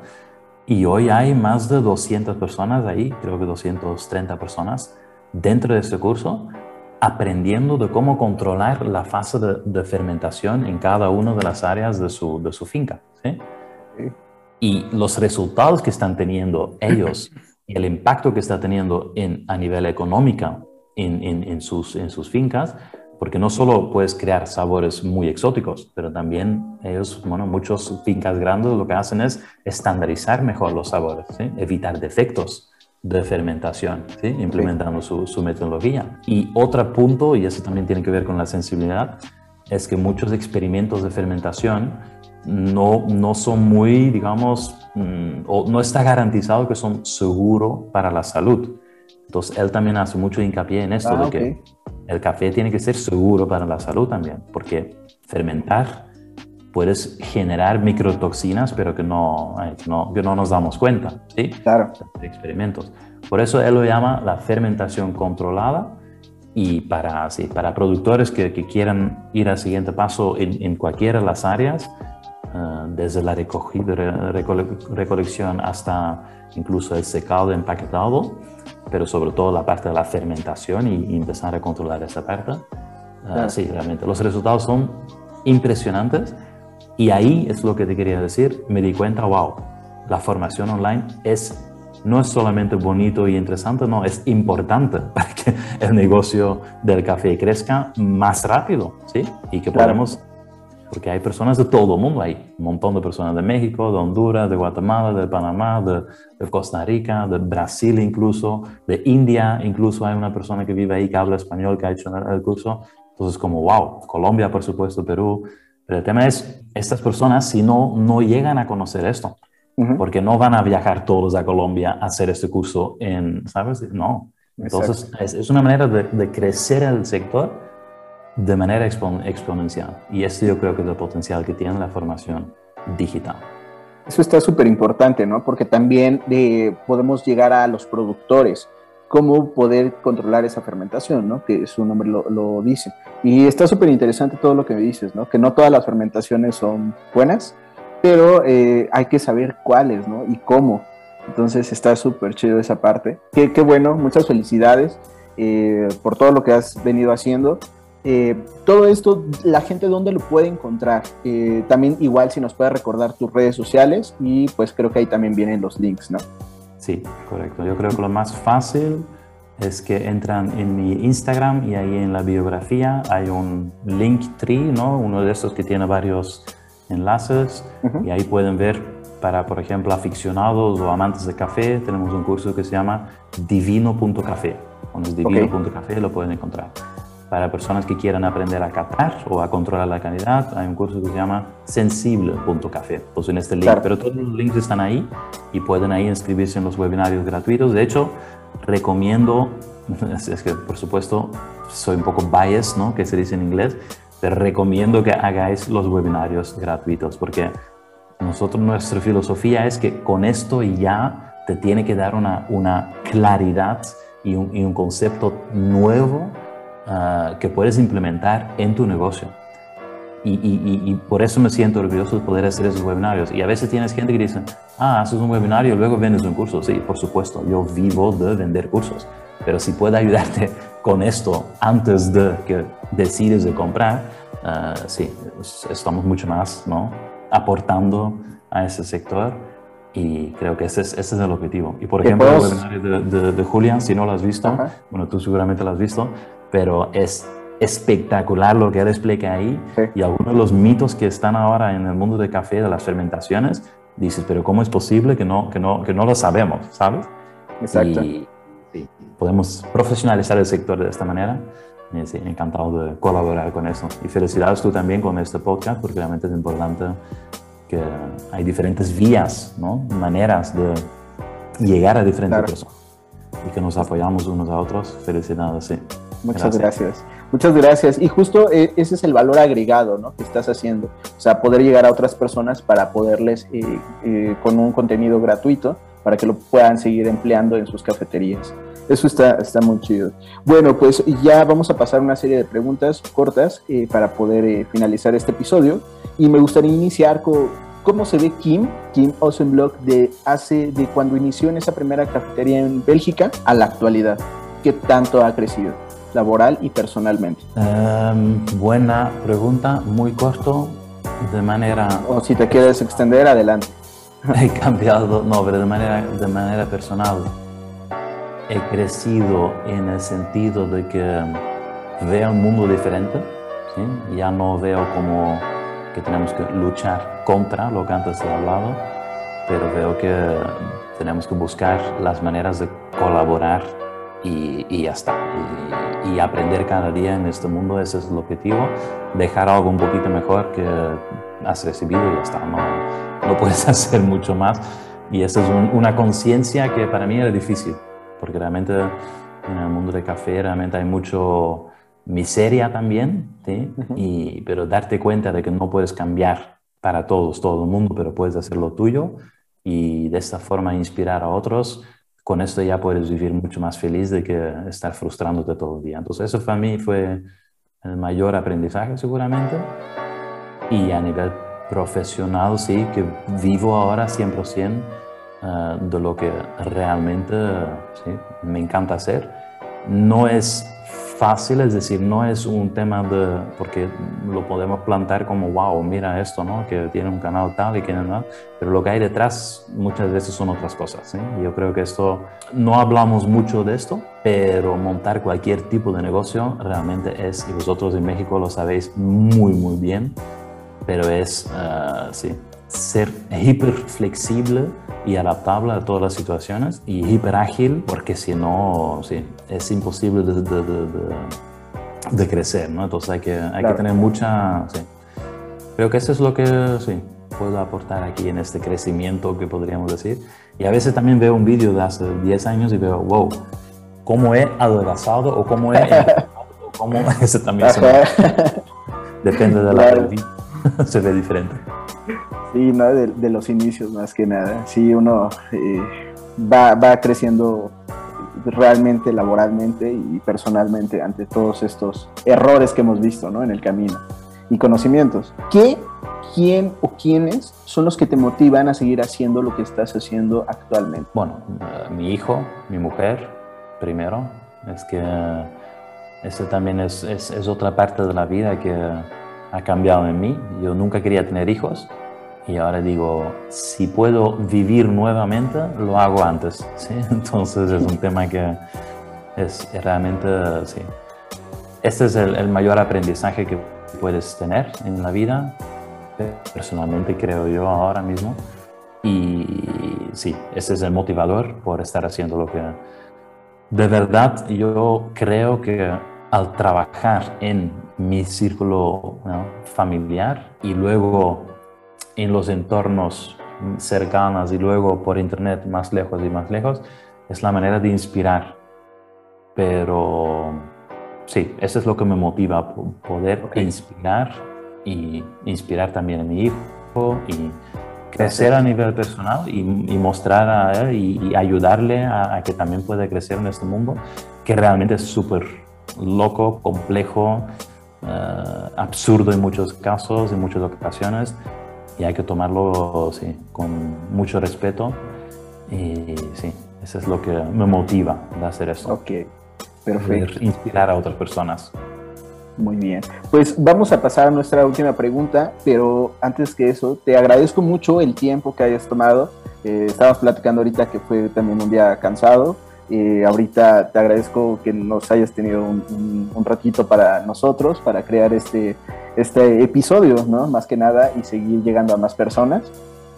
Y hoy hay más de 200 personas ahí, creo que 230 personas dentro de este curso aprendiendo de cómo controlar la fase de, de fermentación en cada una de las áreas de su, de su finca. ¿sí? Y los resultados que están teniendo ellos y el impacto que está teniendo en, a nivel económico en, en, en, sus, en sus fincas, porque no solo puedes crear sabores muy exóticos, pero también ellos, bueno, muchos fincas grandes lo que hacen es estandarizar mejor los sabores, ¿sí? evitar defectos de fermentación, ¿sí? implementando su, su, metodología. Y otro punto, y eso también tiene que ver con la sensibilidad, es que muchos experimentos de fermentación no, no son muy, digamos, mm, o no está garantizado que son seguros para la salud. Entonces, él también hace mucho hincapié en esto, Ah, de que el café tiene que ser seguro para la salud también, porque fermentar puedes generar microtoxinas, pero que no, eh, que no, que no nos damos cuenta, ¿sí? Claro. Experimentos. Por eso él lo llama la fermentación controlada y para, sí, para productores que, que quieran ir al siguiente paso en, en cualquiera de las áreas, uh, desde la recogida, recole, recolección hasta incluso el secado, empaquetado, pero sobre todo la parte de la fermentación y, y empezar a controlar esa parte. Uh, claro. Sí, realmente los resultados son impresionantes y ahí es lo que te quería decir, me di cuenta, wow, la formación online es no es solamente bonito y interesante, no, es importante para que el negocio del café crezca más rápido, ¿sí? Y que Claro. podamos, porque hay personas de todo el mundo, hay un montón de personas de México, de Honduras, de Guatemala, de Panamá, de, de Costa Rica, de Brasil incluso, de India, incluso hay una persona que vive ahí que habla español, que ha hecho el el curso, entonces como, wow, Colombia, por supuesto, Perú, pero el tema es, estas personas si no, no llegan a conocer esto, Ujú. porque no van a viajar todos a Colombia a hacer este curso en, ¿sabes? No. Entonces, es, es una manera de, de crecer el sector de manera expon- exponencial. Y esto yo creo que es el potencial que tiene la formación digital. Eso está súper importante, ¿no? Porque también eh, podemos llegar a los productores, cómo poder controlar esa fermentación, ¿no? Que su nombre lo, lo dice. Y está súper interesante todo lo que me dices, ¿no? Que no todas las fermentaciones son buenas, pero eh, hay que saber cuáles, ¿no? Y cómo. Entonces está súper chido esa parte. Qué, qué bueno, muchas felicidades eh, por todo lo que has venido haciendo. Eh, todo esto, la gente dónde lo puede encontrar. Eh, también igual si nos puede recordar tus redes sociales y pues creo que ahí también vienen los links, ¿no? Sí, correcto. Yo creo que lo más fácil es que entran en mi Instagram y ahí en la biografía hay un link tree, ¿no? Uno de estos que tiene varios enlaces y ahí pueden ver para, por ejemplo, aficionados o amantes de café, tenemos un curso que se llama divino.café. Pones divino.café lo pueden encontrar. Para personas que quieran aprender a catar o a controlar la calidad, hay un curso que se llama sensible.café. Pues en este link, Claro. pero todos los links están ahí y pueden ahí inscribirse en los webinarios gratuitos. De hecho, recomiendo, es, que por supuesto soy un poco biased, ¿no? Que se dice en inglés, pero recomiendo que hagáis los webinarios gratuitos porque nosotros, nuestra filosofía es que con esto ya te tiene que dar una, una claridad y un, y un concepto nuevo ah, que puedes implementar en tu negocio. Y, y- y- por eso me siento orgulloso de poder hacer esos webinarios. Y a veces tienes gente que dice, ah, haces un webinario y luego vendes un curso. Sí, por supuesto, yo vivo de vender cursos. Pero si puedo ayudarte con esto antes de que decides de comprar, ah, sí, es- estamos mucho más ¿no? aportando a ese sector y creo que ese es, ese es el objetivo. Y por ejemplo, el puedas- webinar de, de- de Julian, si no lo has visto, Ajá. bueno, tú seguramente lo has visto, pero es espectacular lo que él explica ahí Sí. y algunos de los mitos que están ahora en el mundo del café, de las fermentaciones, dices, pero ¿cómo es posible que no, que no, que no lo sabemos, sabes? Exacto. Y sí, podemos profesionalizar el sector de esta manera. Y sí, encantado de colaborar con eso. Y felicidades tú también con este podcast, porque realmente es importante que hay diferentes vías, ¿no? maneras de llegar a diferentes Claro. personas y que nos apoyamos unos a otros. Felicidades, sí. Muchas Gracias. gracias. Muchas gracias. Y justo eh, ese es el valor agregado ¿no? que estás haciendo. O sea, poder llegar a otras personas para poderles, eh, eh, con un contenido gratuito, para que lo puedan seguir empleando en sus cafeterías. Eso está, está muy chido. Bueno, pues ya vamos a pasar una serie de preguntas cortas eh, para poder eh, finalizar este episodio. Y me gustaría iniciar con cómo se ve Kim, Kim Osenblock, de hace, de cuando inició en esa primera cafetería en Bélgica a la actualidad. ¿Qué tanto ha crecido? Laboral y personalmente? Em, buena pregunta, muy corto, de manera... O si te quieres extender, adelante. He cambiado, no, pero de manera, de manera personal. He crecido en el sentido de que veo un mundo diferente, ¿sí? ya no veo como que tenemos que luchar contra lo que antes he hablado, pero veo que tenemos que buscar las maneras de colaborar y, y ya está. Y, y, aprender cada día en este mundo, ese es el objetivo. Dejar algo un poquito mejor que has recibido y ya está. No, no puedes hacer mucho más. Y esa es una conciencia que para mí era difícil, porque realmente en el mundo del café realmente hay mucho miseria también, ¿sí? y, pero darte cuenta de que no puedes cambiar para todos, todo el mundo, pero puedes hacer lo tuyo y de esta forma inspirar a otros, con esto ya puedes vivir mucho más feliz de que estar frustrándote todo el día. Entonces eso para mí fue el mayor aprendizaje seguramente y a nivel profesional sí que vivo ahora 100% uh, de lo que realmente ¿sí? me encanta hacer. No es fácil, es decir, no es un tema de, porque lo podemos plantar como, wow, mira esto, ¿no? Que tiene un canal tal y que no, pero lo que hay detrás muchas veces son otras cosas. ¿sí? Yo creo que esto, no hablamos mucho de esto, pero montar cualquier tipo de negocio realmente es, y vosotros en México lo sabéis muy, muy bien, pero es, uh, sí, ser hiper flexible y adaptable a todas las situaciones y hiper ágil porque si no sí, es imposible de, de, de, de, crecer, ¿no? Entonces hay que, hay claro. que tener mucha... Sí. Creo que eso es lo que sí, puedo aportar aquí en este crecimiento que podríamos decir. Y a veces también veo un vídeo de hace 10 años y veo, wow, cómo he adelgazado o cómo he... o cómo, ese también se me, depende de la claro. se ve diferente. Sí, ¿no? de, de, los inicios más que nada. Sí, uno eh, va, va, creciendo realmente laboralmente y personalmente ante todos estos errores que hemos visto ¿no? en el camino y conocimientos. ¿Qué, quién o quiénes son los que te motivan a seguir haciendo lo que estás haciendo actualmente? Bueno, uh, mi hijo, mi mujer, primero. Es que uh, eso también es, es, es otra parte de la vida que ha cambiado en mí. Yo nunca quería tener hijos y ahora digo, si puedo vivir nuevamente, lo hago antes. ¿sí? Entonces es un tema que es realmente, sí. Este es el, el, mayor aprendizaje que puedes tener en la vida, personalmente creo yo ahora mismo. Y sí, ese es el motivador por estar haciendo lo que... De verdad, yo creo que al trabajar en mi círculo ¿no? familiar y luego en los entornos cercanos y luego por internet más lejos y más lejos, es la manera de inspirar. Pero sí, eso es lo que me motiva, poder okay. inspirar y inspirar también a mi hijo y crecer a nivel personal y, y mostrar a él y, y ayudarle a, a, que también pueda crecer en este mundo que realmente es súper loco, complejo, uh, absurdo en muchos casos, en muchas ocasiones, y hay que tomarlo sí, con mucho respeto. Y sí, eso es lo que me motiva de hacer esto. Ok, perfecto. Inspirar a otras personas. Muy bien. Pues vamos a pasar a nuestra última pregunta, pero antes que eso, te agradezco mucho el tiempo que hayas tomado. Eh, estabas platicando ahorita que fue también un día cansado. Eh, ahorita te agradezco que nos hayas tenido un, un, un, ratito para nosotros, para crear este, este episodio, ¿no? Más que nada, y seguir llegando a más personas.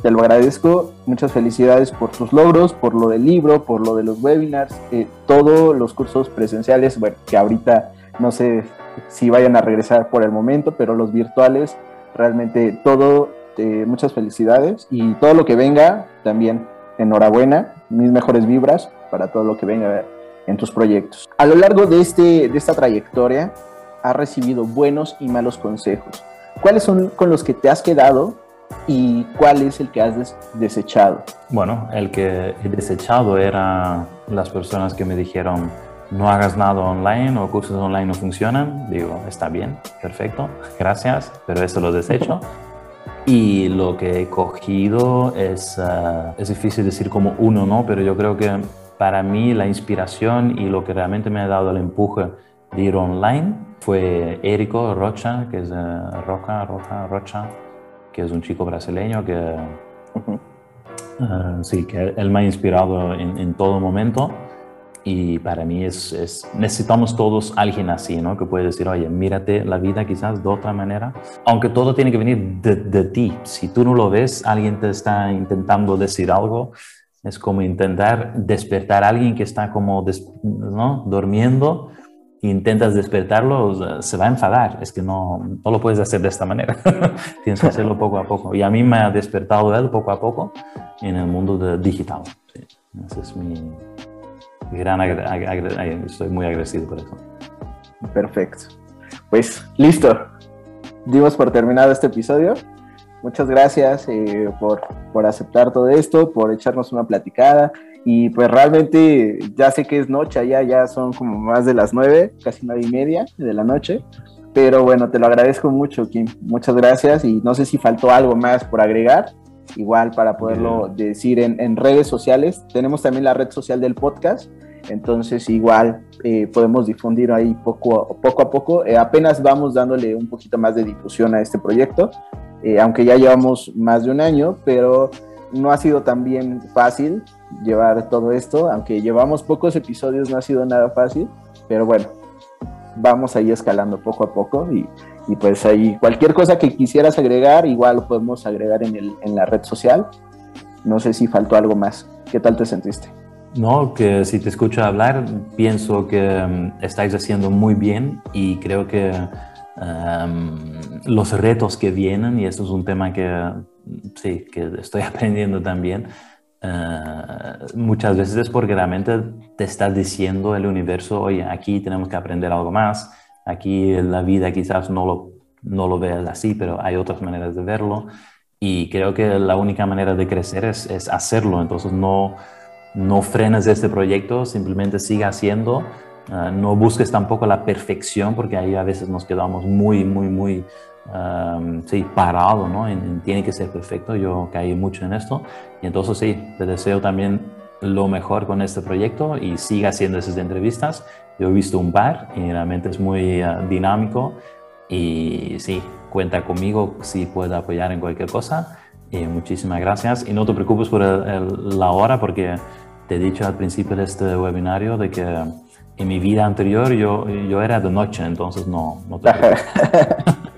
Te lo agradezco, muchas felicidades por tus logros, por lo del libro, por lo de los webinars, eh, todos los cursos presenciales, bueno, que ahorita no sé si vayan a regresar por el momento, pero los virtuales, realmente todo, eh, muchas felicidades y todo lo que venga también, enhorabuena, mis mejores vibras para todo lo que venga en tus proyectos. A lo largo de, este, de esta trayectoria, has recibido buenos y malos consejos. ¿Cuáles son con los que te has quedado y cuál es el que has des desechado? Bueno, el que he desechado era las personas que me dijeron no hagas nada online o cursos online no funcionan. Digo, está bien, perfecto, gracias, pero eso lo desecho. Y lo que he cogido es, uh, es difícil decir como uno, ¿no? Pero yo creo que para mí la inspiración y lo que realmente me ha dado el empuje de ir online fue Érico Rocha, que es uh, Roca, Roca, Rocha, que es un chico brasileño que, uh -huh. uh, sí, que él me ha inspirado en, en, todo momento. Y para mí es, es, necesitamos todos alguien así, ¿no? Que puede decir, oye, mírate la vida quizás de otra manera. Aunque todo tiene que venir de, de ti. Si tú no lo ves, alguien te está intentando decir algo Es como intentar despertar a alguien que está como ¿no? durmiendo intentas despertarlo, se va a enfadar. Es que no, no lo puedes hacer de esta manera. Tienes que hacerlo poco a poco. Y a mí me ha despertado él poco a poco en el mundo de digital. Ese es mi gran... Estoy muy agradecido por eso. Perfecto. Pues listo. Dimos por terminado este episodio. Muchas gracias eh, por, por aceptar todo esto, por echarnos una platicada. Y pues realmente ya sé que es noche, allá ya son como más de las nueve, casi nueve y media de la noche. Pero bueno, te lo agradezco mucho, Kim. Muchas gracias y no sé si faltó algo más por agregar, igual para poderlo decir en, redes sociales. Tenemos también la red social del podcast, entonces igual eh, podemos difundir ahí poco, poco a poco. Eh, apenas vamos dándole un poquito más de difusión a este proyecto, eh, aunque ya llevamos más de un año, pero no ha sido tan bien fácil llevar todo esto, aunque llevamos pocos episodios, no ha sido nada fácil, pero bueno, vamos ahí escalando poco a poco y, pues ahí cualquier cosa que quisieras agregar, igual lo podemos agregar en, el, en la red social. No sé si faltó algo más. ¿Qué tal te sentiste? No, que si te escucho hablar, pienso que um, estáis haciendo muy bien y creo que um, los retos que vienen, y esto es un tema que sí, que estoy aprendiendo también, eh, muchas veces es porque realmente te está diciendo el universo, oye, aquí tenemos que aprender algo más, aquí la vida quizás no lo, no lo veas así, pero hay otras maneras de verlo. Y creo que la única manera de crecer es, es hacerlo. Entonces no, no frenes este proyecto, simplemente siga haciendo. Eh, no busques tampoco la perfección, porque ahí a veces nos quedamos muy, muy, muy sí, parado, ¿no? tiene que ser perfecto, yo caí mucho en esto. Y entonces sí, te deseo también lo mejor con este proyecto y siga haciendo esas entrevistas. Yo he visto un par y realmente es muy ah, dinámico y sí, cuenta conmigo si puedo apoyar en cualquier cosa. Y muchísimas gracias y no te preocupes por la hora porque te he dicho al principio de este webinario de que en mi vida anterior yo, yo era de noche, entonces no, no te preocupes.